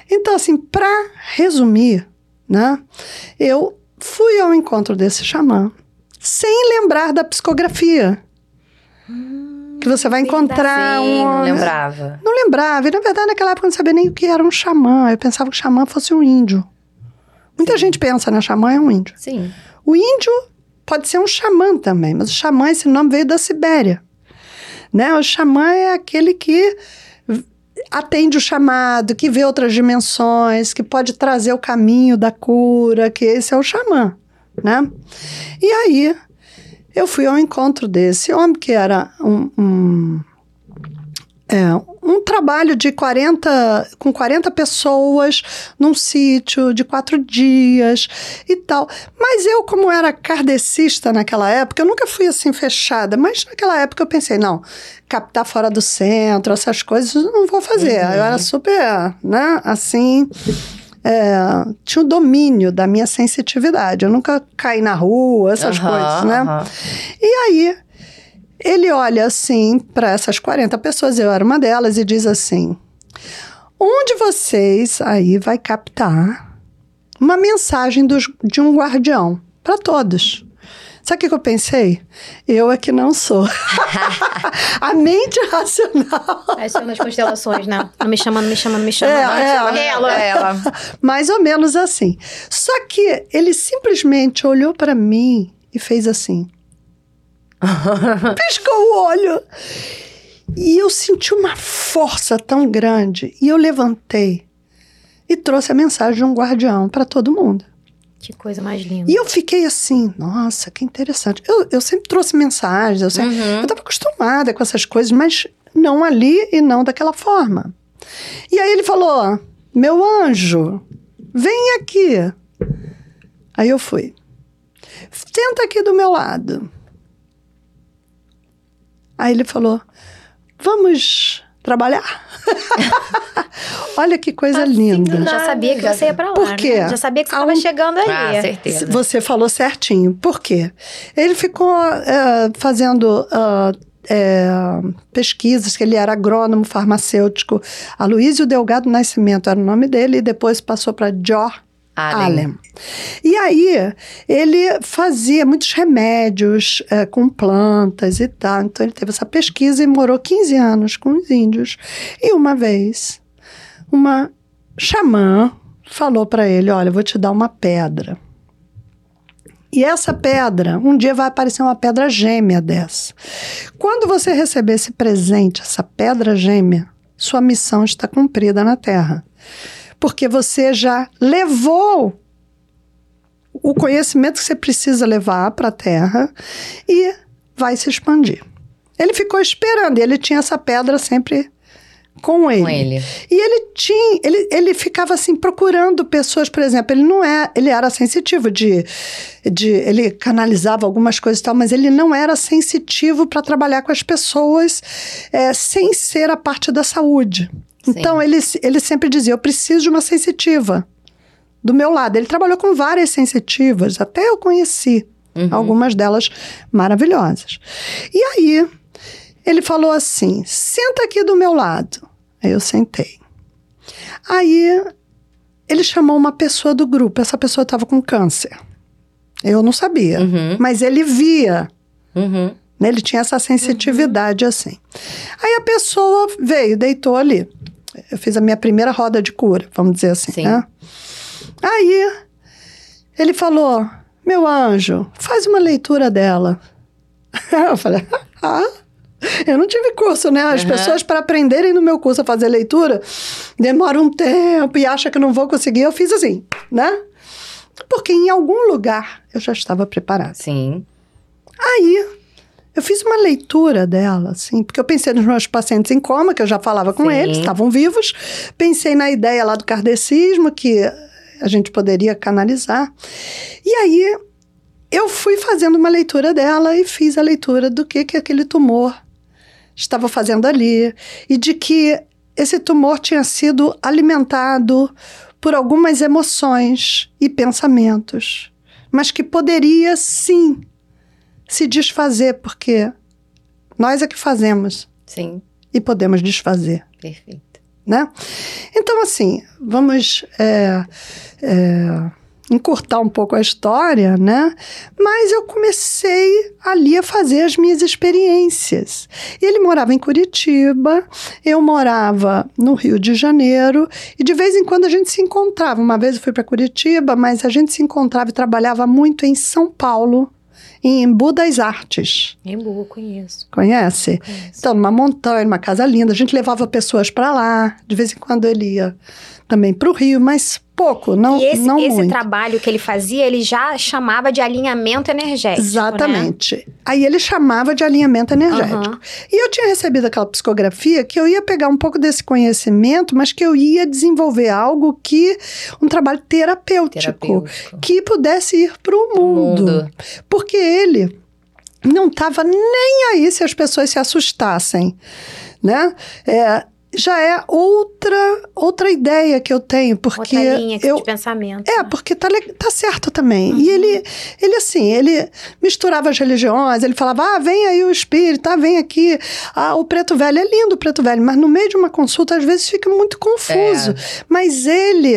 Então assim, para resumir, né? Eu fui ao encontro desse xamã sem lembrar da psicografia. Que você vai encontrar sim, um. não lembrava. Não lembrava. E, na verdade, naquela época eu não sabia nem o que era um xamã. Eu pensava que o xamã fosse um índio. Muita gente pensa, né? Xamã é um índio. Sim. O índio pode ser um xamã também, mas o xamã, esse nome veio da Sibéria. Né? O xamã é aquele que atende o chamado, que vê outras dimensões, que pode trazer o caminho da cura, que esse é o xamã, né? E aí, eu fui ao encontro desse homem, que era um, um, é, um trabalho de 40, com 40 pessoas num sítio de quatro dias e tal. Mas eu, como era kardecista naquela época, eu nunca fui assim fechada, mas naquela época eu pensei, não, captar fora do centro, essas coisas, eu não vou fazer. Uhum. Eu era super, né, assim, é, tinha o domínio da minha sensitividade. Eu nunca caí na rua, essas coisas, né? E aí, ele olha assim para essas 40 pessoas, eu era uma delas, e diz assim: onde vocês aí vai captar uma mensagem dos, de um guardião para todos? Sabe o que, eu pensei? Eu é que não sou. a mente racional. Aí são nas constelações, né? Não me chama, não me chama, não me chama. É, não, é, chama é. ela. É ela. Mais ou menos assim. Só que ele simplesmente olhou para mim e fez assim. Piscou o olho. E eu senti uma força tão grande. E eu levantei e trouxe a mensagem de um guardião para todo mundo. Que coisa mais linda. E eu fiquei assim, nossa, que interessante. Eu, eu sempre trouxe mensagens, eu sempre. Uhum. Eu estava acostumada com essas coisas, mas não ali e não daquela forma. E aí ele falou: Meu anjo, vem aqui. Aí eu fui. Senta aqui do meu lado. Aí ele falou: Vamos trabalhar? Olha que coisa linda. Eu já sabia que Já- você ia pra lá. Por quê? né? Já sabia que você estava um- chegando aí. Ah, certeza. Você falou certinho. Por quê? Ele ficou eh, fazendo ah, eh, pesquisas, que ele era agrônomo farmacêutico. Aloysio Delgado Nascimento era o nome dele, e depois passou para George Allen. Allen. E aí, ele fazia muitos remédios eh, com plantas e tal. Então, ele teve essa pesquisa e morou 15 anos com os índios. E uma vez, uma xamã falou para ele: Olha, vou te dar uma pedra. E essa pedra, um dia vai aparecer uma pedra gêmea dessa. Quando você receber esse presente, essa pedra gêmea, sua missão está cumprida na Terra porque você já levou o conhecimento que você precisa levar para a Terra e vai se expandir. Ele ficou esperando, e ele tinha essa pedra sempre com ele. Com ele. E ele tinha, ele, ele ficava assim procurando pessoas, por exemplo, ele não é, ele era sensitivo de, de ele canalizava algumas coisas e tal, mas ele não era sensitivo para trabalhar com as pessoas é, sem ser a parte da saúde. Sim. Então ele, ele sempre dizia, eu preciso de uma sensitiva do meu lado. Ele trabalhou com várias sensitivas, até eu conheci Uhum. algumas delas maravilhosas. E aí ele falou assim: senta aqui do meu lado. Aí eu sentei. Aí ele chamou uma pessoa do grupo. Essa pessoa estava com câncer. Eu não sabia, Uhum. mas ele via. Uhum. né? Ele tinha essa sensitividade assim. Aí a pessoa veio, deitou ali. Eu fiz a minha primeira roda de cura, vamos dizer assim. Sim. Né? Aí ele falou: Meu anjo, faz uma leitura dela. Eu falei: Ah. Eu não tive curso, né? As Aham. pessoas, para aprenderem no meu curso a fazer leitura, demoram um tempo e acham que não vou conseguir. Eu fiz assim, né? Porque em algum lugar eu já estava preparada. Sim. Aí, eu fiz uma leitura dela, assim, porque eu pensei nos meus pacientes em coma, que eu já falava com Sim. eles, estavam vivos. Pensei na ideia lá do kardecismo, que a gente poderia canalizar. E aí, eu fui fazendo uma leitura dela e fiz a leitura do que, que aquele tumor estava fazendo ali. E de que esse tumor tinha sido alimentado por algumas emoções e pensamentos, mas que poderia sim se desfazer, porque nós é que fazemos Sim. e podemos desfazer, Perfeito. né? Então, assim, vamos é, é, encurtar um pouco a história, né? Mas eu comecei ali a fazer as minhas experiências. Ele morava em Curitiba, eu morava no Rio de Janeiro, e de vez em quando a gente se encontrava. Uma vez eu fui para Curitiba, mas a gente se encontrava e trabalhava muito em São Paulo, em Embu das Artes. Em boa, conheço. Conhece? conheço. Então, numa montanha, numa casa linda, a gente levava pessoas para lá. De vez em quando ele ia também para o Rio, mas pouco, não, e esse, não esse muito. trabalho que ele fazia, ele já chamava de alinhamento energético. Né? Exatamente. Aí ele chamava de alinhamento energético. Aham. E eu tinha recebido aquela psicografia que eu ia pegar um pouco desse conhecimento, mas que eu ia desenvolver algo que. um trabalho terapêutico, Terapêutico. que pudesse ir para o mundo. Mundo. Porque ele não estava nem aí se as pessoas se assustassem, né? É, já é outra outra ideia que eu tenho, porque Outra linha eu de pensamento. é, né? porque tá, tá certo também. E ele, ele, assim, ele misturava as religiões, ele falava, ah, vem aí o espírito, ah, vem aqui. Ah, o preto velho, é lindo o preto velho, mas no meio de uma consulta, às vezes fica muito confuso. Mas ele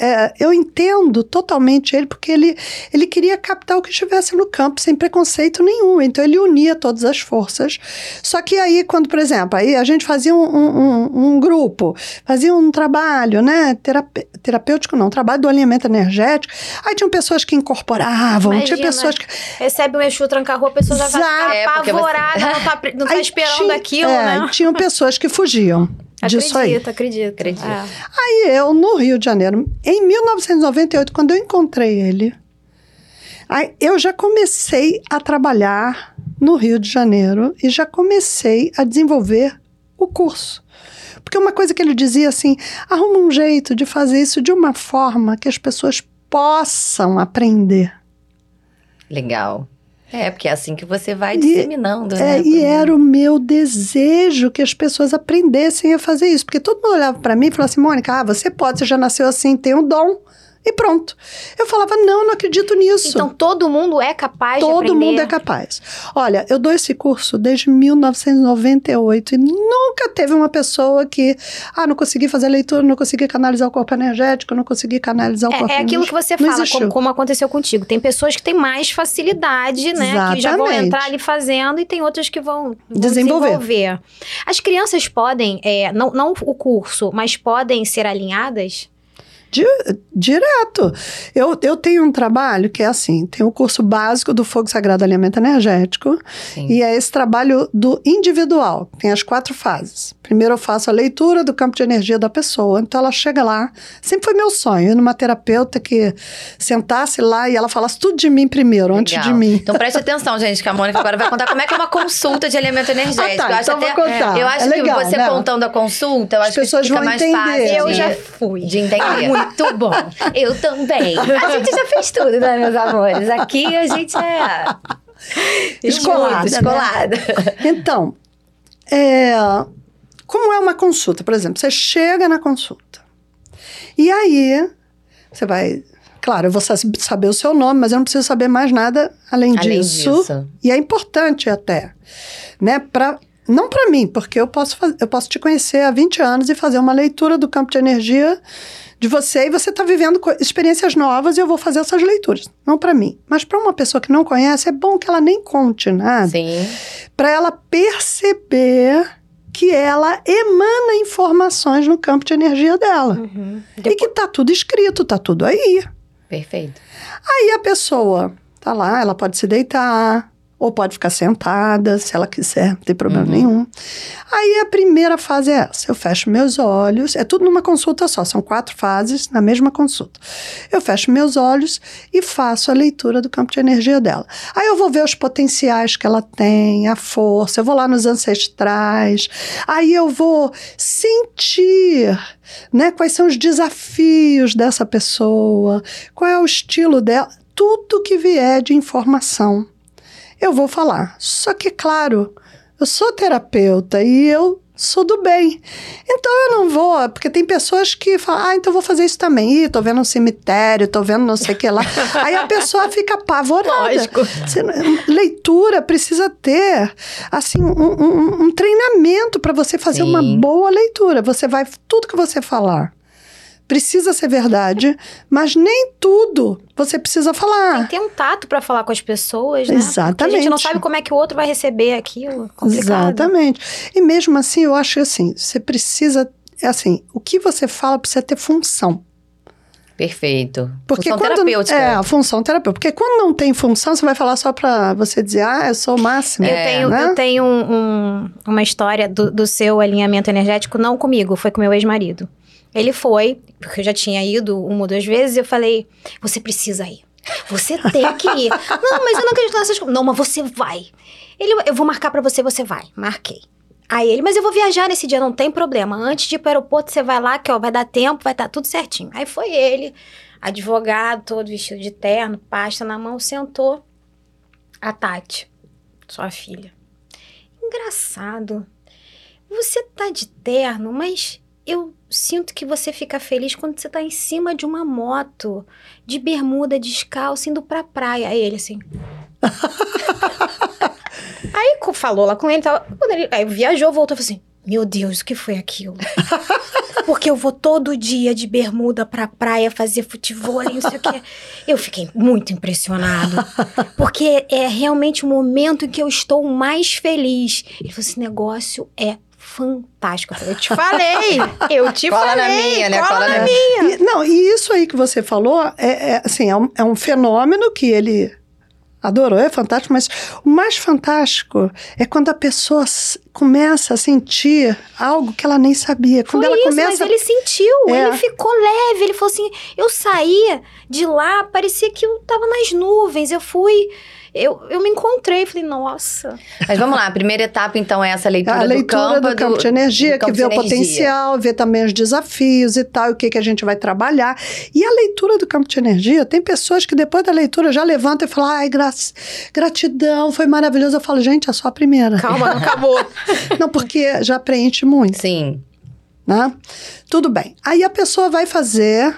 é, eu entendo totalmente ele, porque ele, ele queria captar o que estivesse no campo, sem preconceito nenhum. Então, ele unia todas as forças. Só que aí, quando, por exemplo, aí a gente fazia um, um, um grupo, fazia um trabalho, né? Terape, terapêutico, não, trabalho do alinhamento energético. Aí tinham pessoas que incorporavam, Imagina, tinha pessoas que. Recebe um Exu tranca-rua, a pessoa já vai ficar É, porque você- apavorada, não tá, não tá Aí esperando tinha- aquilo, é, né? Tinham pessoas que fugiam disso aí. Acredito, acredito. Acredito. É. Aí eu, no Rio de Janeiro, em 1998, quando eu encontrei ele, aí eu já comecei a trabalhar no Rio de Janeiro e já comecei a desenvolver o curso. Porque uma coisa que ele dizia assim: arruma um jeito de fazer isso de uma forma que as pessoas possam aprender. Legal. É, porque é assim que você vai E- disseminando, né? É, e era o meu desejo que as pessoas aprendessem a fazer isso. Porque todo mundo olhava para mim e falava assim: Mônica, ah, você pode, você já nasceu assim, tem um dom. E pronto. Eu falava: não, não acredito nisso. Então todo mundo é capaz de Todo mundo é capaz. Olha, eu dou esse curso desde 1998 e nunca teve uma pessoa que, ah, não consegui fazer leitura, não consegui canalizar o corpo energético, não consegui canalizar o corpo É, é aquilo que você Não fala, como, como aconteceu contigo. Tem pessoas que têm mais facilidade, né? Que já vão Exatamente. entrar ali fazendo, e tem outras que vão, vão Desenvolver. desenvolver. As crianças podem, é, não, não o curso, mas podem ser alinhadas? Direto. Eu, eu tenho um trabalho que é assim: tem o curso básico do Fogo Sagrado Alimento Energético, Sim. e é esse trabalho do individual. Tem as quatro fases. Primeiro eu faço a leitura do campo de energia da pessoa. Então ela chega lá. Sempre foi meu sonho ir numa terapeuta que sentasse lá e ela falasse tudo de mim primeiro, antes Legal. de mim. Então preste atenção, gente, que a Mônica agora vai contar como é que é uma consulta de alimento energético. Ah, tá, eu acho então até, vou contar. Eu acho É legal, que você né? contando a consulta, eu As acho que pessoas fica vão mais entender. fácil Eu de, já fui. de entender. Muito bom. Eu também. A gente já fez tudo, né, meus amores? Aqui a gente é Escolada, muito né? escolada. Então, é, como é uma consulta? Por exemplo, você chega na consulta. E aí, você vai. Claro, eu vou sa- saber o seu nome, mas eu não preciso saber mais nada além, Além disso. disso. E é importante até, né? Pra, não para mim, porque eu posso, eu posso te conhecer há 20 anos e fazer uma leitura do campo de energia de você e você está vivendo experiências novas e eu vou fazer essas leituras. Não para mim, mas para uma pessoa que não conhece, é bom que ela nem conte nada Sim. para ela perceber que ela emana informações no campo de energia dela. Uhum. E que tá tudo escrito, tá tudo aí. Perfeito. Aí a pessoa tá lá, ela pode se deitar, ou pode ficar sentada, se ela quiser, não tem problema Uhum. nenhum. Aí a primeira fase é essa: eu fecho meus olhos, é tudo numa consulta só, são quatro fases na mesma consulta. Eu fecho meus olhos e faço a leitura do campo de energia dela. Aí eu vou ver os potenciais que ela tem, a força, eu vou lá nos ancestrais, aí eu vou sentir né, quais são os desafios dessa pessoa, qual é o estilo dela, tudo que vier de informação eu vou falar. Só que, claro, eu sou terapeuta e eu sou do bem. Então eu não vou, porque tem pessoas que falam, ah, então eu vou fazer isso também. Ih, tô vendo um cemitério, tô vendo não sei o que lá. Aí a pessoa fica apavorada. Lógico. Leitura precisa ter, assim, um, um- um treinamento para você fazer Sim. uma boa leitura. Você vai, tudo que você falar precisa ser verdade, mas nem tudo você precisa falar. Tem um tato pra falar com as pessoas, né? Porque a gente Exatamente. não sabe como é que o outro vai receber aquilo. Complicado. Exatamente. E mesmo assim, eu acho que assim, você precisa. É assim, o que você fala precisa ter função. Perfeito. Porque Função quando, terapêutica. É, a função terapêutica. Porque quando não tem função, você vai falar só pra você dizer, ah, eu sou o máximo. Eu É, tenho, né? eu tenho um- um- uma história do, do seu alinhamento energético, não comigo, foi com meu ex-marido. Ele foi, porque eu já tinha ido uma ou duas vezes, e eu falei: você precisa ir. Você tem que ir. não, mas eu não acredito nessas coisas. Não, mas você vai. Ele, eu vou marcar pra você, você vai. Marquei. Aí ele, mas eu vou viajar nesse dia, não tem problema. Antes de ir pro aeroporto, você vai lá, que ó, vai dar tempo, vai estar tudo certinho. Aí foi ele, advogado, todo vestido de terno, pasta na mão, sentou. A Tati, sua filha. Engraçado. Você tá de terno, mas eu sinto que você fica feliz quando você tá em cima de uma moto, de bermuda, descalço, indo pra praia. Aí ele assim. Aí falou lá com ele, tava, quando ele aí viajou, voltou e falou assim: Meu Deus, o que foi aquilo? Porque eu vou todo dia de bermuda pra praia fazer futebol e não sei o quê. Eu fiquei muito impressionado. Porque é realmente o momento em que eu estou mais feliz. Ele falou: esse negócio é fantástico. Eu falei, eu te falei, eu te Cola na falei. minha, né? cola Cola na na minha. E, não, e isso aí que você falou é, é, assim, é um, é um fenômeno que ele adorou, é fantástico, mas o mais fantástico é quando a pessoa começa a sentir algo que ela nem sabia. Quando Foi ela isso, começa. mas ele sentiu, É. ele ficou leve, ele falou assim, eu saí de lá, parecia que eu tava nas nuvens, eu fui, eu, eu me encontrei, falei, nossa. Mas vamos lá, a primeira etapa então é essa leitura, A leitura do campo, do campo de energia, do que campo vê o energia. potencial, vê também os desafios e tal, e o que, que a gente vai trabalhar. E a leitura do campo de energia, tem pessoas que depois da leitura já levantam e falam, ai, gra gratidão, foi maravilhoso. Eu falo, gente, é só a primeira. Calma, não acabou. Não, porque já preenche muito, Sim. né? Tudo bem. Aí a pessoa vai fazer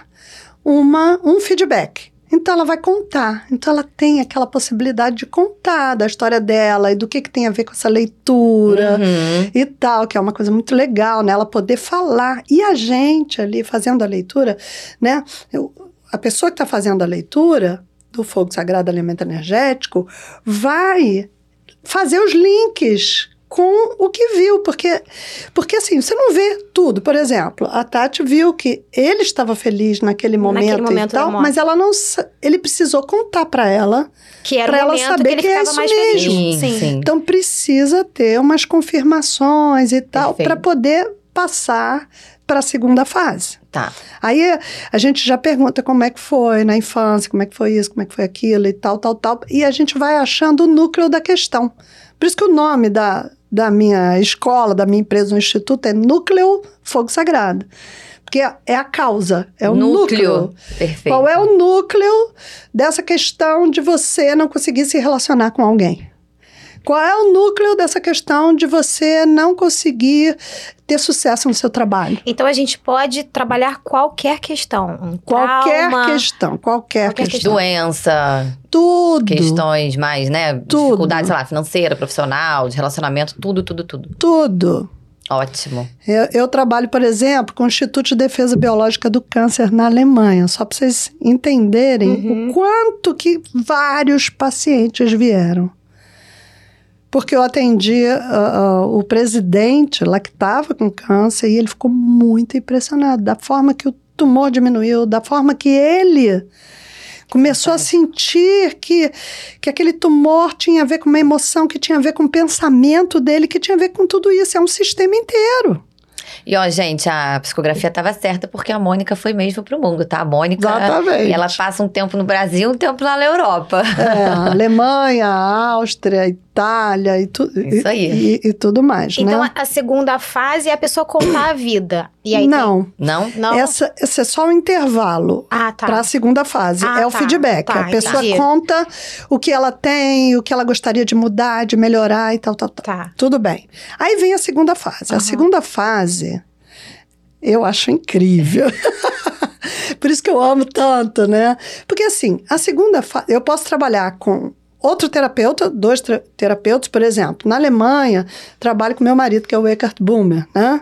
uma, um feedback. Então ela vai contar. Então ela tem aquela possibilidade de contar da história dela e do que, que tem a ver com essa leitura Uhum. e tal, que é uma coisa muito legal, né? Ela poder falar. E a gente ali fazendo a leitura, né? Eu- a pessoa que está fazendo a leitura do Fogo Sagrado Alimento Energético vai fazer os links com o que viu, porque, porque assim, você não vê tudo. Por exemplo, a Tati viu que ele estava feliz naquele momento, Naquele momento e tal, mas ela não, ele precisou contar para ela Que era Pra o ela momento saber que ele que é isso mais mesmo. feliz. Sim, sim. então precisa ter umas confirmações e tal para poder passar para a segunda fase. Tá. Aí a gente já pergunta como é que foi na infância, como é que foi isso, como é que foi aquilo e tal, tal, tal. E a gente vai achando o núcleo da questão. Por isso que o nome da, da minha escola, da minha empresa, o instituto, é Núcleo Fogo Sagrado. Porque é, a causa, é o núcleo. Perfeito. Qual é o núcleo dessa questão de você não conseguir se relacionar com alguém? Qual é o núcleo dessa questão de você não conseguir ter sucesso no seu trabalho? Então a gente pode trabalhar qualquer questão. Um Qualquer trauma, questão, qualquer, Qualquer questão. Doença, Tudo, questões mais, né? Tudo. Dificuldade, sei lá, financeira, profissional, de relacionamento, tudo, tudo, tudo. tudo. Ótimo. Eu, eu trabalho, por exemplo, com o Instituto de Defesa Biológica do Câncer na Alemanha, só para vocês entenderem Uhum. o quanto que vários pacientes vieram. Porque eu atendi ah, ah, o presidente lá que estava com câncer e ele ficou muito impressionado da forma que o tumor diminuiu, da forma que ele começou a sentir que, que aquele tumor tinha a ver com uma emoção, que tinha a ver com o pensamento dele, que tinha a ver com tudo isso. É um sistema inteiro. E ó, gente, a psicografia tava certa porque a Mônica foi mesmo pro mundo, tá? A Mônica, Exatamente. ela passa um tempo no Brasil, um tempo lá na Europa. É, a Alemanha, a Áustria, a Itália e, tu, Isso aí. e, e tudo mais, Então né? a segunda fase é a pessoa contar a vida. E aí Não, Não? tem- não. essa, esse é só um intervalo Ah, tá. para a segunda fase. Ah, é o tá, feedback. tá, a pessoa entendi. conta o que ela tem, o que ela gostaria de mudar, de melhorar e tal, tal, tal. Tá. Tudo bem. Aí vem a segunda fase. A Aham. segunda fase eu acho incrível. Por isso que eu amo tanto, né? Porque assim, a segunda fase, eu posso trabalhar com outro terapeuta, dois terapeutas, por exemplo. Na Alemanha, trabalho com meu marido, que é o Eckhart Boomer, né?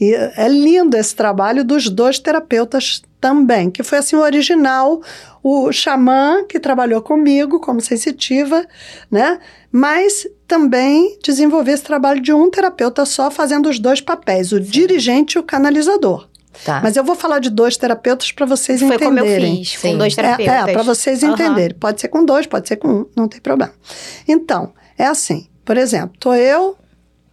E é lindo esse trabalho dos dois terapeutas também, que foi assim o original, o xamã que trabalhou comigo como sensitiva, né? Mas também desenvolver esse trabalho de um terapeuta só fazendo os dois papéis, o dirigente e o canalizador. Tá. Mas eu vou falar de dois terapeutas para vocês Foi como eu entenderem. fiz, Sim. com dois É, terapeutas. é para vocês Aham. entenderem. Pode ser com dois, pode ser com um, não tem problema. Então, é assim. Por exemplo, tô eu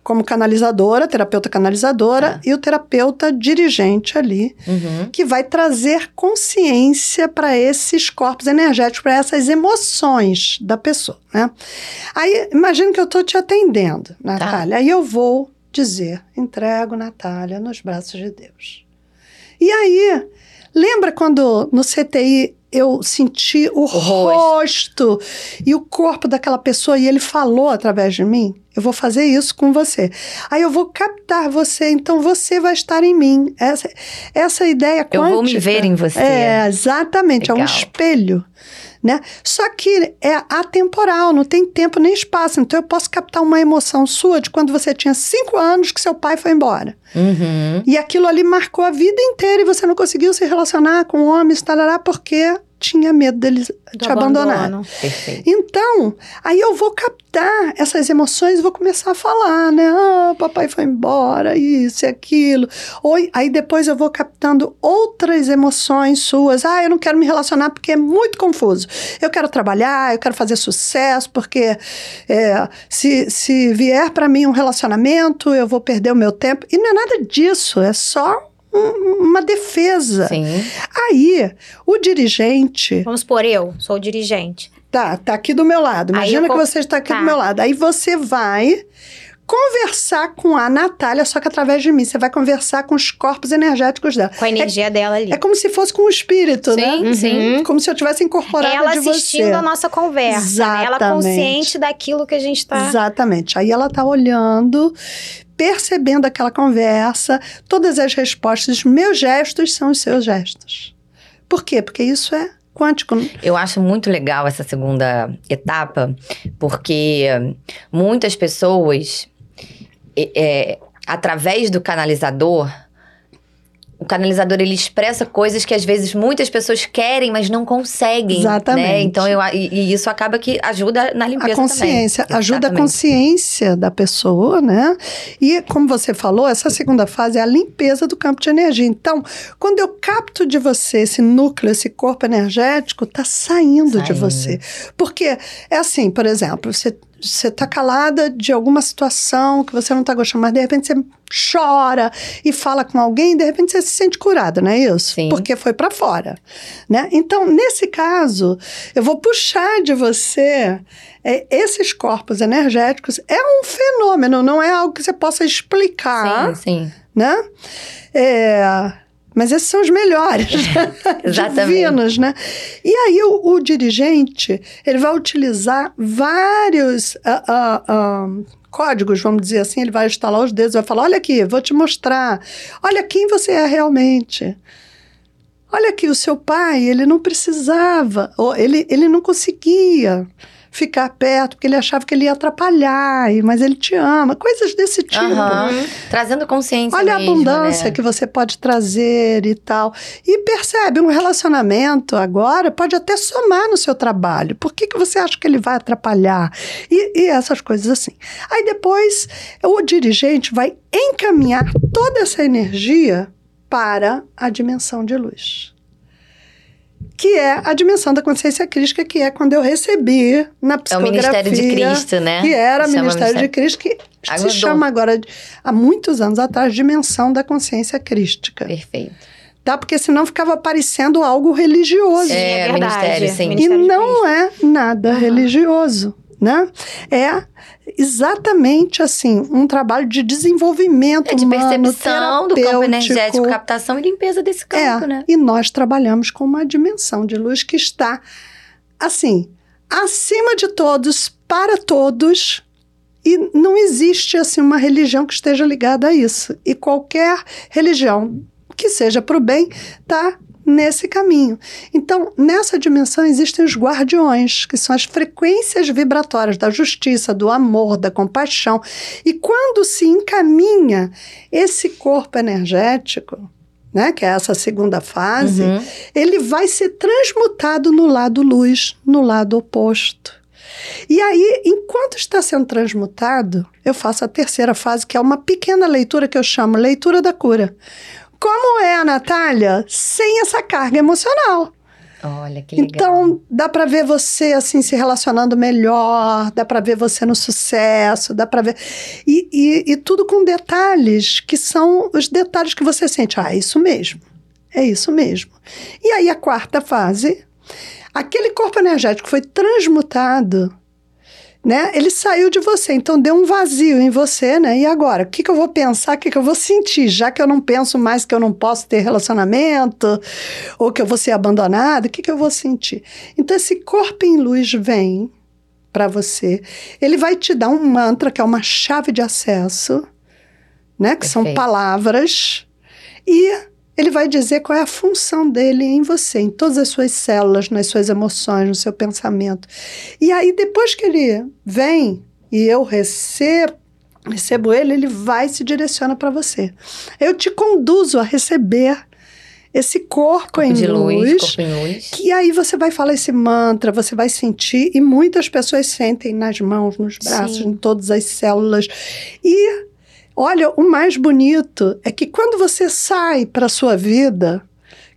como canalizadora, terapeuta canalizadora, Tá. e o terapeuta dirigente ali, Uhum. que vai trazer consciência para esses corpos energéticos, para essas emoções da pessoa, né? Aí, imagina que eu estou te atendendo, Natália, aí eu vou dizer, entrego Natália nos braços de Deus. E aí, lembra quando no CTI eu senti o, rosto. rosto e o corpo daquela pessoa e ele falou através de mim? Eu vou fazer isso com você. Aí eu vou captar você, então você vai estar em mim. Essa, essa ideia quântica. Eu vou me ver em você. É, exatamente, Legal. é um espelho. Né? Só que é atemporal, não tem tempo nem espaço. Então eu posso captar uma emoção sua de quando você tinha cinco anos que seu pai foi embora. Uhum. E aquilo ali marcou a vida inteira e você não conseguiu se relacionar com homens, tarará, porque tinha medo dele Do te abandonar. Então, aí eu vou captar essas emoções e vou começar a falar, né? Ah, papai foi embora, isso e aquilo. Ou, aí depois eu vou captando outras emoções suas. Ah, eu não quero me relacionar porque é muito confuso. Eu quero trabalhar, eu quero fazer sucesso, porque é, se, se vier para mim um relacionamento, eu vou perder o meu tempo. E não é nada disso, é só uma defesa. Sim. Aí, o dirigente Vamos por eu, sou o dirigente. Tá, tá aqui do meu lado. Imagina que você está aqui tá. do meu lado. Aí você vai conversar com a Natália, só que através de mim. Você vai conversar com os corpos energéticos dela. Com a energia dela ali. É como se fosse com o espírito, Sim, né? sim. Como se eu tivesse incorporado Ela de assistindo você. a nossa conversa. né? Ela Exatamente. consciente daquilo que a gente tá. Exatamente. Aí ela tá olhando, percebendo aquela conversa, todas as respostas. Meus gestos são os seus gestos. Por quê? Porque isso é quântico. Eu acho muito legal essa segunda etapa, porque muitas pessoas, é, através do canalizador, o canalizador ele expressa coisas que às vezes muitas pessoas querem, mas não conseguem. Exatamente. Né? Então eu, e, e isso acaba que ajuda na limpeza A consciência também. ajuda a Exatamente. consciência da pessoa, né? E como você falou, essa segunda fase é a limpeza do campo de energia. Então, quando eu capto de você esse núcleo, esse corpo energético, tá saindo, de Saindo. você. Porque é assim, por exemplo, você você tá calada de alguma situação que você não tá gostando, mas de repente você chora e fala com alguém, de repente você se sente curada, não é isso? Sim. Porque foi para fora, né? Então, nesse caso, eu vou puxar de você é, esses corpos energéticos. É um fenômeno, não é algo que você possa explicar, Sim, sim. né? É, mas esses são os melhores, Exatamente. divinos, né? E aí o, o dirigente, ele vai utilizar vários ah, ah, ah, códigos, vamos dizer assim, ele vai estalar os dedos, vai falar, olha aqui, vou te mostrar, olha quem você é realmente. Olha aqui, o seu pai, ele não precisava, ele, ele não conseguia ficar perto, porque ele achava que ele ia atrapalhar, mas ele te ama, coisas desse tipo. Aham. Trazendo consciência Olha a mesmo, abundância né? que você pode trazer e tal. E percebe, um relacionamento agora pode até somar no seu trabalho. Por que, que você acha que ele vai atrapalhar? E, e essas coisas assim. Aí depois, o dirigente vai encaminhar toda essa energia para a dimensão de luz. Que é a dimensão da consciência crística, que é quando eu recebi na É o psicografia. Ministério de Cristo, né? Que era Chama Ministério de Cristo, que Agora se chama agora, há muitos anos atrás, Dimensão da Consciência Crística. Perfeito. Tá? Porque senão ficava parecendo algo religioso. É, é, verdade. ministério, sim. E não é nada religioso, né? É exatamente assim, um trabalho de desenvolvimento É de humano, percepção do campo energético, captação e limpeza desse campo, É, né? e nós trabalhamos com uma dimensão de luz que está, assim, acima de todos, para todos, e não existe, assim, uma religião que esteja ligada a isso. E qualquer religião que seja para o bem está nesse caminho. Então, nessa dimensão existem os guardiões, que são as frequências vibratórias da justiça, do amor, da compaixão. E quando se encaminha esse corpo energético, né, que é essa segunda fase, Uhum. ele vai ser transmutado no lado luz, no lado oposto. E aí, enquanto está sendo transmutado, eu faço a terceira fase, que é uma pequena leitura que eu chamo leitura da cura. Como é a Natália sem essa carga emocional? Olha que legal. Então, dá para ver você assim se relacionando melhor, dá para ver você no sucesso, dá para ver. E, e, e tudo com detalhes que são os detalhes que você sente. Ah, é isso mesmo. É isso mesmo. E aí, a quarta fase, aquele corpo energético foi transmutado. Né? Ele saiu de você, então deu um vazio em você, né? E agora, o que, que eu vou pensar, o que, que eu vou sentir? Já que eu não penso mais que eu não posso ter relacionamento, ou que eu vou ser abandonado, o que, que eu vou sentir? Então, esse corpo em luz vem para você. Ele vai te dar um mantra que é uma chave de acesso, né? Que são Perfeito. palavras. E ele vai dizer qual é a função dele em você, em todas as suas células, nas suas emoções, no seu pensamento. E aí, depois que ele vem e eu recebo, recebo ele, ele vai e se direciona para você. Eu te conduzo a receber esse corpo, em de luz, luz corpo em luz. que aí você vai falar esse mantra, você vai sentir, e muitas pessoas sentem nas mãos, nos braços, Sim. em todas as células. E olha, o mais bonito é que quando você sai para a sua vida,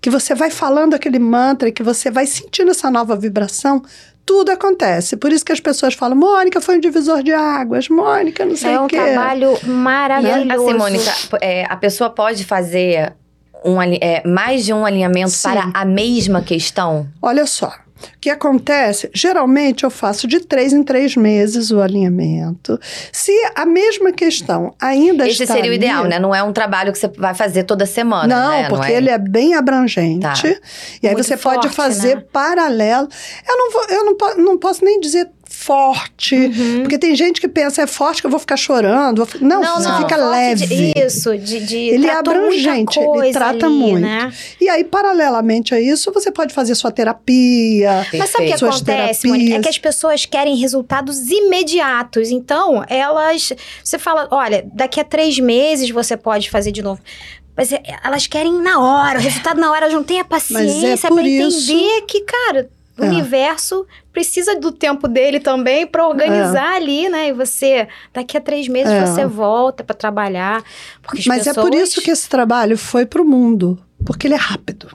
que você vai falando aquele mantra e que você vai sentindo essa nova vibração, tudo acontece. Por isso que as pessoas falam, Mônica foi um divisor de águas, Mônica não sei É o um quê. trabalho E maravilhoso. assim, Mônica, é, a pessoa pode fazer um, é, mais de um alinhamento Sim. para a mesma questão? Olha só, o que acontece? Geralmente eu faço de três em três meses o alinhamento. Se a mesma questão ainda Esse está seria o ali- ideal, né? Não é um trabalho que você vai fazer toda semana, Não, né? porque é... ele é bem abrangente. Tá. E aí Muito você pode forte, fazer né? paralelo. Eu não, vou, eu não, não posso nem dizer forte, Uhum. porque tem gente que pensa é forte que eu vou ficar chorando. vou fi- Não, você não, fica forte leve. de- isso, de, de Ele é abrangente, ele trata ali, muito. Né? E aí, paralelamente a isso, você pode fazer sua terapia. Mas sabe o que acontece, Mônica? É que as pessoas querem resultados imediatos. Então, elas. Você fala, olha, daqui a três meses você pode fazer de novo. Mas é- elas querem na hora, o resultado na hora, elas não têm a paciência por pra entender isso- que, cara, o É. universo precisa do tempo dele também pra organizar ali, né? E você, daqui a três meses, É. você volta pra trabalhar. Mas é por pessoas- isso que esse trabalho foi para o mundo, porque ele é rápido.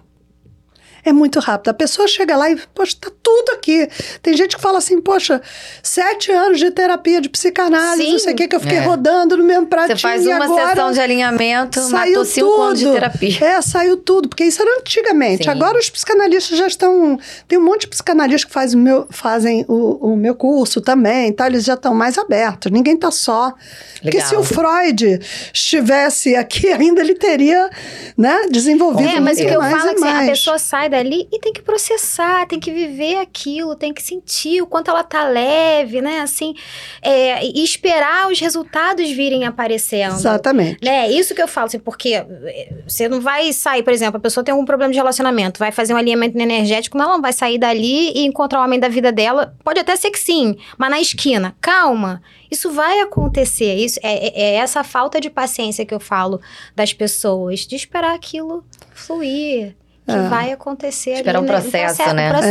É muito rápido. A pessoa chega lá e, poxa, tá tudo aqui. Tem gente que fala assim, poxa, sete anos de terapia, de psicanálise, Sim. não sei o que, que eu fiquei É. rodando no mesmo pratinho. Você faz uma sessão de alinhamento, saiu matou cinco anos de tudo. terapia. É, saiu tudo, porque isso era antigamente. Sim. Agora os psicanalistas já estão. Tem um monte de psicanalistas que faz o meu, fazem o, o meu curso também, tá? eles já estão mais abertos. Ninguém tá só. Porque Legal. se o Freud estivesse aqui ainda, ele teria né, desenvolvido É, mas o que eu mais falo é que assim, a pessoa sai dali e tem que processar, tem que viver aquilo, tem que sentir o quanto ela tá leve, né? Assim, é, e esperar os resultados virem aparecendo. Exatamente. Né? Isso que eu falo, assim, porque eh, você não vai sair, por exemplo, a pessoa tem algum problema de relacionamento, vai fazer um alinhamento energético, ela não vai sair dali e encontrar o homem da vida dela. Pode até ser que sim, mas na esquina. Calma, isso vai acontecer. Isso é, é- é essa falta de paciência que eu falo das pessoas, de esperar aquilo fluir. Que É. vai acontecer Esperar ali, né? processo, né? O processo,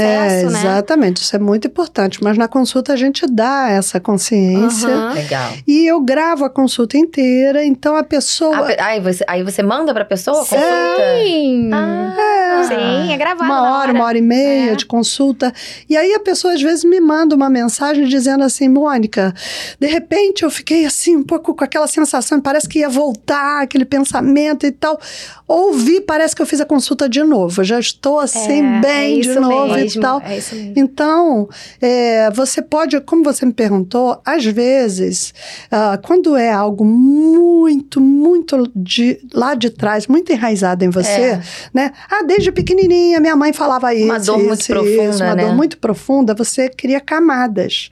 é, né? exatamente, isso é muito importante. Mas na consulta a gente dá essa consciência. Aham. Legal. E eu gravo a consulta inteira, então a pessoa. A pe- aí, você, aí você manda pra pessoa a Sim. consulta? Sim. Ah. Sim, é gravado uma na hora, uma hora e meia É. de consulta. E aí a pessoa às vezes me manda uma mensagem dizendo assim, Mônica, de repente eu fiquei assim um pouco com aquela sensação, parece que ia voltar aquele pensamento e tal. Ouvi, parece que eu fiz a consulta de novo. Eu já estou assim É, bem é de isso novo mesmo, e tal. É isso mesmo. Então, é, você pode, como você me perguntou, às vezes, ah, quando é algo muito, muito de, lá de trás, muito enraizado em você, É. né? Ah, desde pequenininha minha mãe falava isso. Uma dor muito isso, profunda, isso, uma né? dor muito profunda, você cria camadas.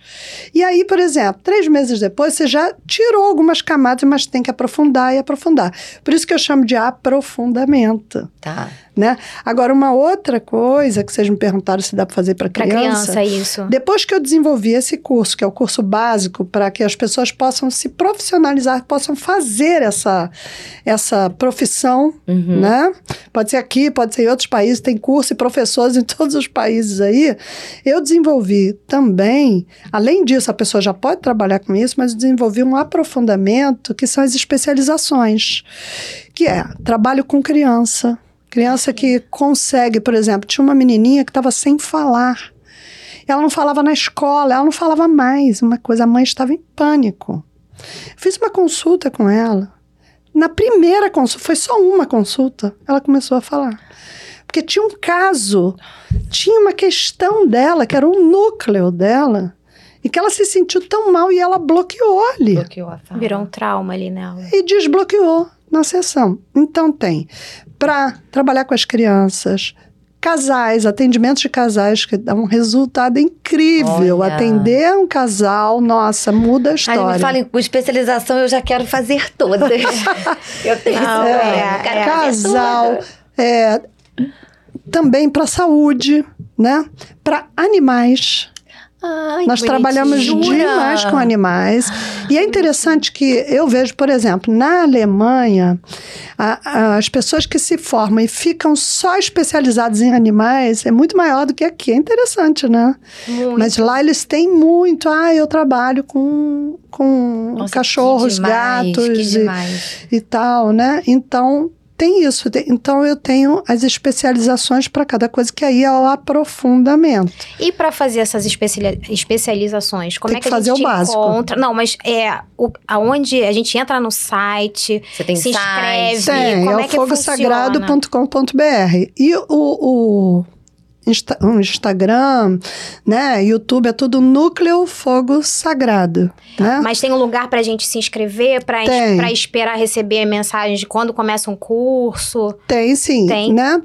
E aí, por exemplo, três meses depois, você já tirou algumas camadas, mas tem que aprofundar e aprofundar. Por isso que eu chamo de aprofundamento. Tá. Né? Agora, uma outra coisa que vocês me perguntaram se dá para fazer para criança. criança, isso. Depois que eu desenvolvi esse curso, que é o curso básico, para que as pessoas possam se profissionalizar, possam fazer essa, essa profissão, Uhum. né? Pode ser aqui, pode ser em outros países, tem curso e professores em todos os países aí. Eu desenvolvi também, além disso, a pessoa já pode trabalhar com isso, mas eu desenvolvi um aprofundamento que são as especializações, que é trabalho com criança. Criança que consegue, por exemplo, tinha uma menininha que estava sem falar. Ela não falava na escola, ela não falava mais. Uma coisa, a mãe estava em pânico. Fiz uma consulta com ela. Na primeira consulta, foi só uma consulta, ela começou a falar. Porque tinha um caso, tinha uma questão dela, que era um núcleo dela, e que ela se sentiu tão mal e ela bloqueou ali Bloqueou a fala. Virou um trauma ali nela. e desbloqueou na sessão. Então tem para trabalhar com as crianças, Casais, atendimentos de casais, que dá um resultado incrível. Olha. Atender um casal, nossa, muda a história. me fala em especialização, eu já quero fazer todas. eu tenho Não, é, é. casal, é, também para saúde, né? Para animais. Ai, Nós trabalhamos bonitinho. demais com animais. E é interessante que eu vejo, por exemplo, na Alemanha, a- a- as pessoas que se formam e ficam só especializadas em animais é muito maior do que aqui. É interessante, né? Muito. Mas lá eles têm muito. Ah, eu trabalho com, com Nossa, cachorros, demais, gatos e, e tal, né? Então tem isso. Então eu tenho as especializações para cada coisa, que aí é o aprofundamento. E para fazer essas especiali- especializações, como Tem é que, que a fazer gente o básico. encontra? Não, mas é o, aonde a gente entra no site, Você tem se site. inscreve, Tem, como é é o que fogosagrado.com.br. E o, o Insta- Instagram, né, YouTube, é tudo Núcleo Fogo Sagrado, né? Mas tem um lugar pra gente se inscrever, pra, es- Tem. pra esperar receber mensagens de quando começa um curso. Tem sim, Tem. né?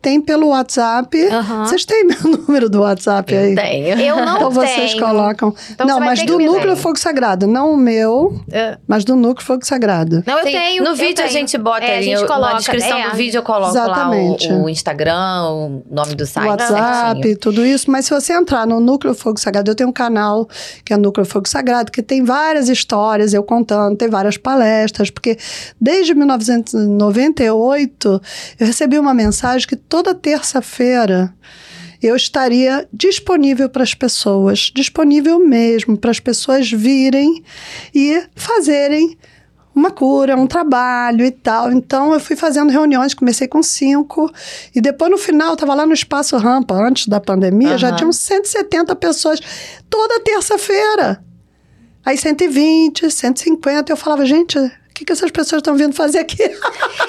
Tem pelo WhatsApp. Aham. Vocês têm meu número do WhatsApp aí? Eu tenho. Eu não Então tenho. vocês colocam. Então não, mas do Núcleo. Fogo Sagrado, não o meu, É. mas do Núcleo Fogo Sagrado. Não, eu Sim, tenho. No eu vídeo a tenho. gente bota É, a ali, gente eu- coloca, na descrição é. do vídeo eu coloco Exatamente. lá o, o Instagram, o nome do site. WhatsApp, certinho. tudo isso. Mas se você entrar no Núcleo Fogo Sagrado, eu tenho um canal que é Núcleo Fogo Sagrado, que tem várias histórias, eu contando, tem várias palestras, porque desde 1998 eu recebi uma mensagem que toda terça-feira eu estaria disponível para as pessoas, disponível mesmo, para as pessoas virem e fazerem uma cura, um trabalho e tal. Então eu fui fazendo reuniões, comecei com cinco, e depois no final, eu estava lá no Espaço Rampa, antes da pandemia, já Aham. tinham 170 pessoas toda terça-feira. Aí 120, 150, eu falava, gente, que, que essas pessoas estão vindo fazer aqui?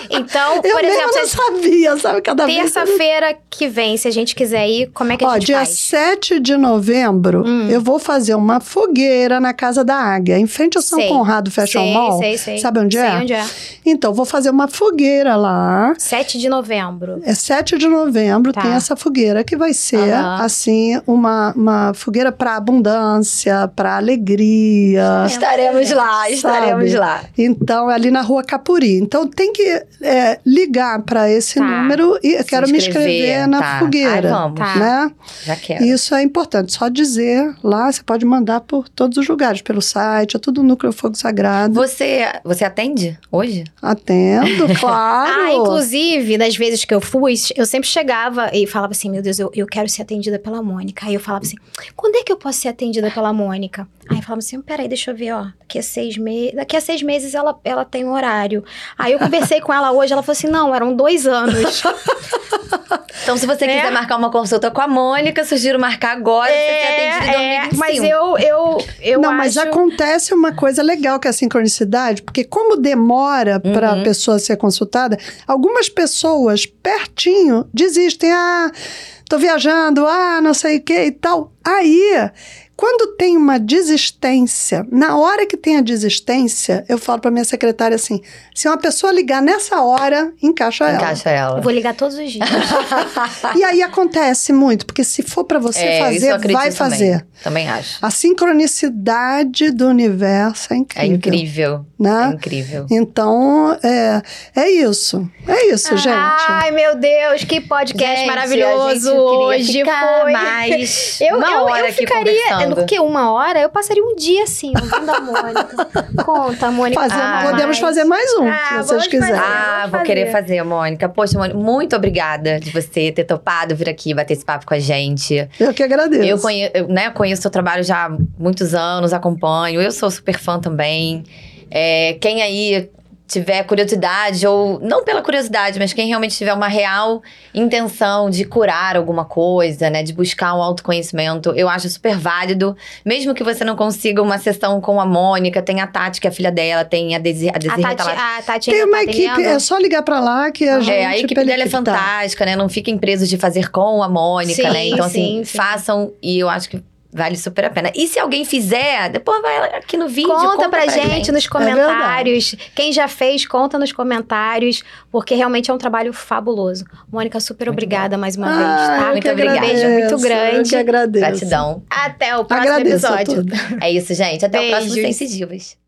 Então, eu por exemplo, não se- sabia, sabe? Cada vez. terça-feira que vem, se a gente quiser ir, como é que a Ó, gente dia faz? 7 de novembro, Hum. eu vou fazer uma fogueira na Casa da Águia, em frente ao São Sei. Conrado Fashion sei, Mall. Sei, sei. Sabe onde sei é? onde é. Então, vou fazer uma fogueira lá. 7 de novembro. É 7 de novembro, Tá. tem essa fogueira que vai ser, Aham. assim, uma, uma fogueira para abundância, para alegria. Estaremos lá, estaremos Sabe? lá. Então, é ali na rua Capuri. Então, tem que é, ligar para esse Tá. número e Se quero me inscrever, inscrever na tá. fogueira. Ai, vamos. Tá. Né? Já quero. Isso é importante. Só dizer lá, você pode mandar por todos os lugares, pelo site, é tudo Núcleo Fogo Sagrado. Você, você atende hoje? Atendo, claro. Ah, inclusive, das vezes que eu fui, eu sempre chegava e falava assim: Meu Deus, eu, eu quero ser atendida pela Mônica. Aí eu falava assim: Quando é que eu posso ser atendida pela Mônica? Aí eu falava assim: Peraí, deixa eu ver, ó. Daqui a seis meses. Daqui a seis meses ela, ela tem um horário. Aí eu conversei com ela hoje, ela falou assim: Não, eram dois anos. Então, se você É. quiser marcar uma consulta com a Mônica, sugiro marcar agora. você atendido em é, 2025. mas eu, eu, eu não, acho... mas acontece uma coisa legal que é a sincronicidade, porque como demora para a Uhum. pessoa ser consultada, algumas pessoas pertinho desistem. Ah, tô viajando, ah, não sei o que e tal. Aí, quando tem uma desistência, na hora que tem a desistência, eu falo para minha secretária assim: se uma pessoa ligar nessa hora, encaixa ela. Encaixa ela. Eu vou ligar todos os dias. E aí acontece muito, porque se for para você É, isso eu fazer, vai também. fazer. Também acho. A sincronicidade do universo é incrível. É incrível. É Né? incrível. Então, é, é isso. É isso, gente. Ai, meu Deus, que podcast Gente, a maravilhoso hoje ficar foi. mais Eu, uma eu, hora eu aqui ficaria. Porque uma hora eu passaria um dia assim, ouvindo a Mônica. Conta, Mônica. Fazer- Ah, podemos mas- fazer mais um, Ah, se vocês quiserem. fazer. Ah, vou querer fazer. fazer, Mônica. Poxa, Mônica, muito obrigada de você ter topado vir aqui bater esse papo com a gente. Eu que agradeço. Eu conheço, eu, né, conheço o seu trabalho já há muitos anos, acompanho. Eu sou super fã também. É, quem aí tiver curiosidade, ou não pela curiosidade, mas quem realmente tiver uma real intenção de curar alguma coisa, né? De buscar um autoconhecimento, eu acho super válido. Mesmo que você não consiga uma sessão com a Mônica, tem a Tati, que é a filha dela, tem a Desi, a Desi A Tati, tá lá. a Tati Tem uma tá equipe, é só ligar pra lá que a gente. É, a equipe dela é tá. fantástica, né? Não fiquem presos de fazer com a Mônica, Sim, né? Então, assim, sim, sim. façam e eu acho que Vale super a pena. E se alguém fizer, depois vai aqui no vídeo. Conta, Conta, pra, gente, nos É comentários. Quem já fez, conta nos comentários, porque realmente é um trabalho fabuloso. Mônica, super Muito obrigada mais uma Ah, vez, tá? eu Muito que obrigada. Beijo muito agradeço, Eu grande. que agradeço. Gratidão. Até o próximo Agradeço episódio. É isso, gente. Até o próximo Beijos. Divas.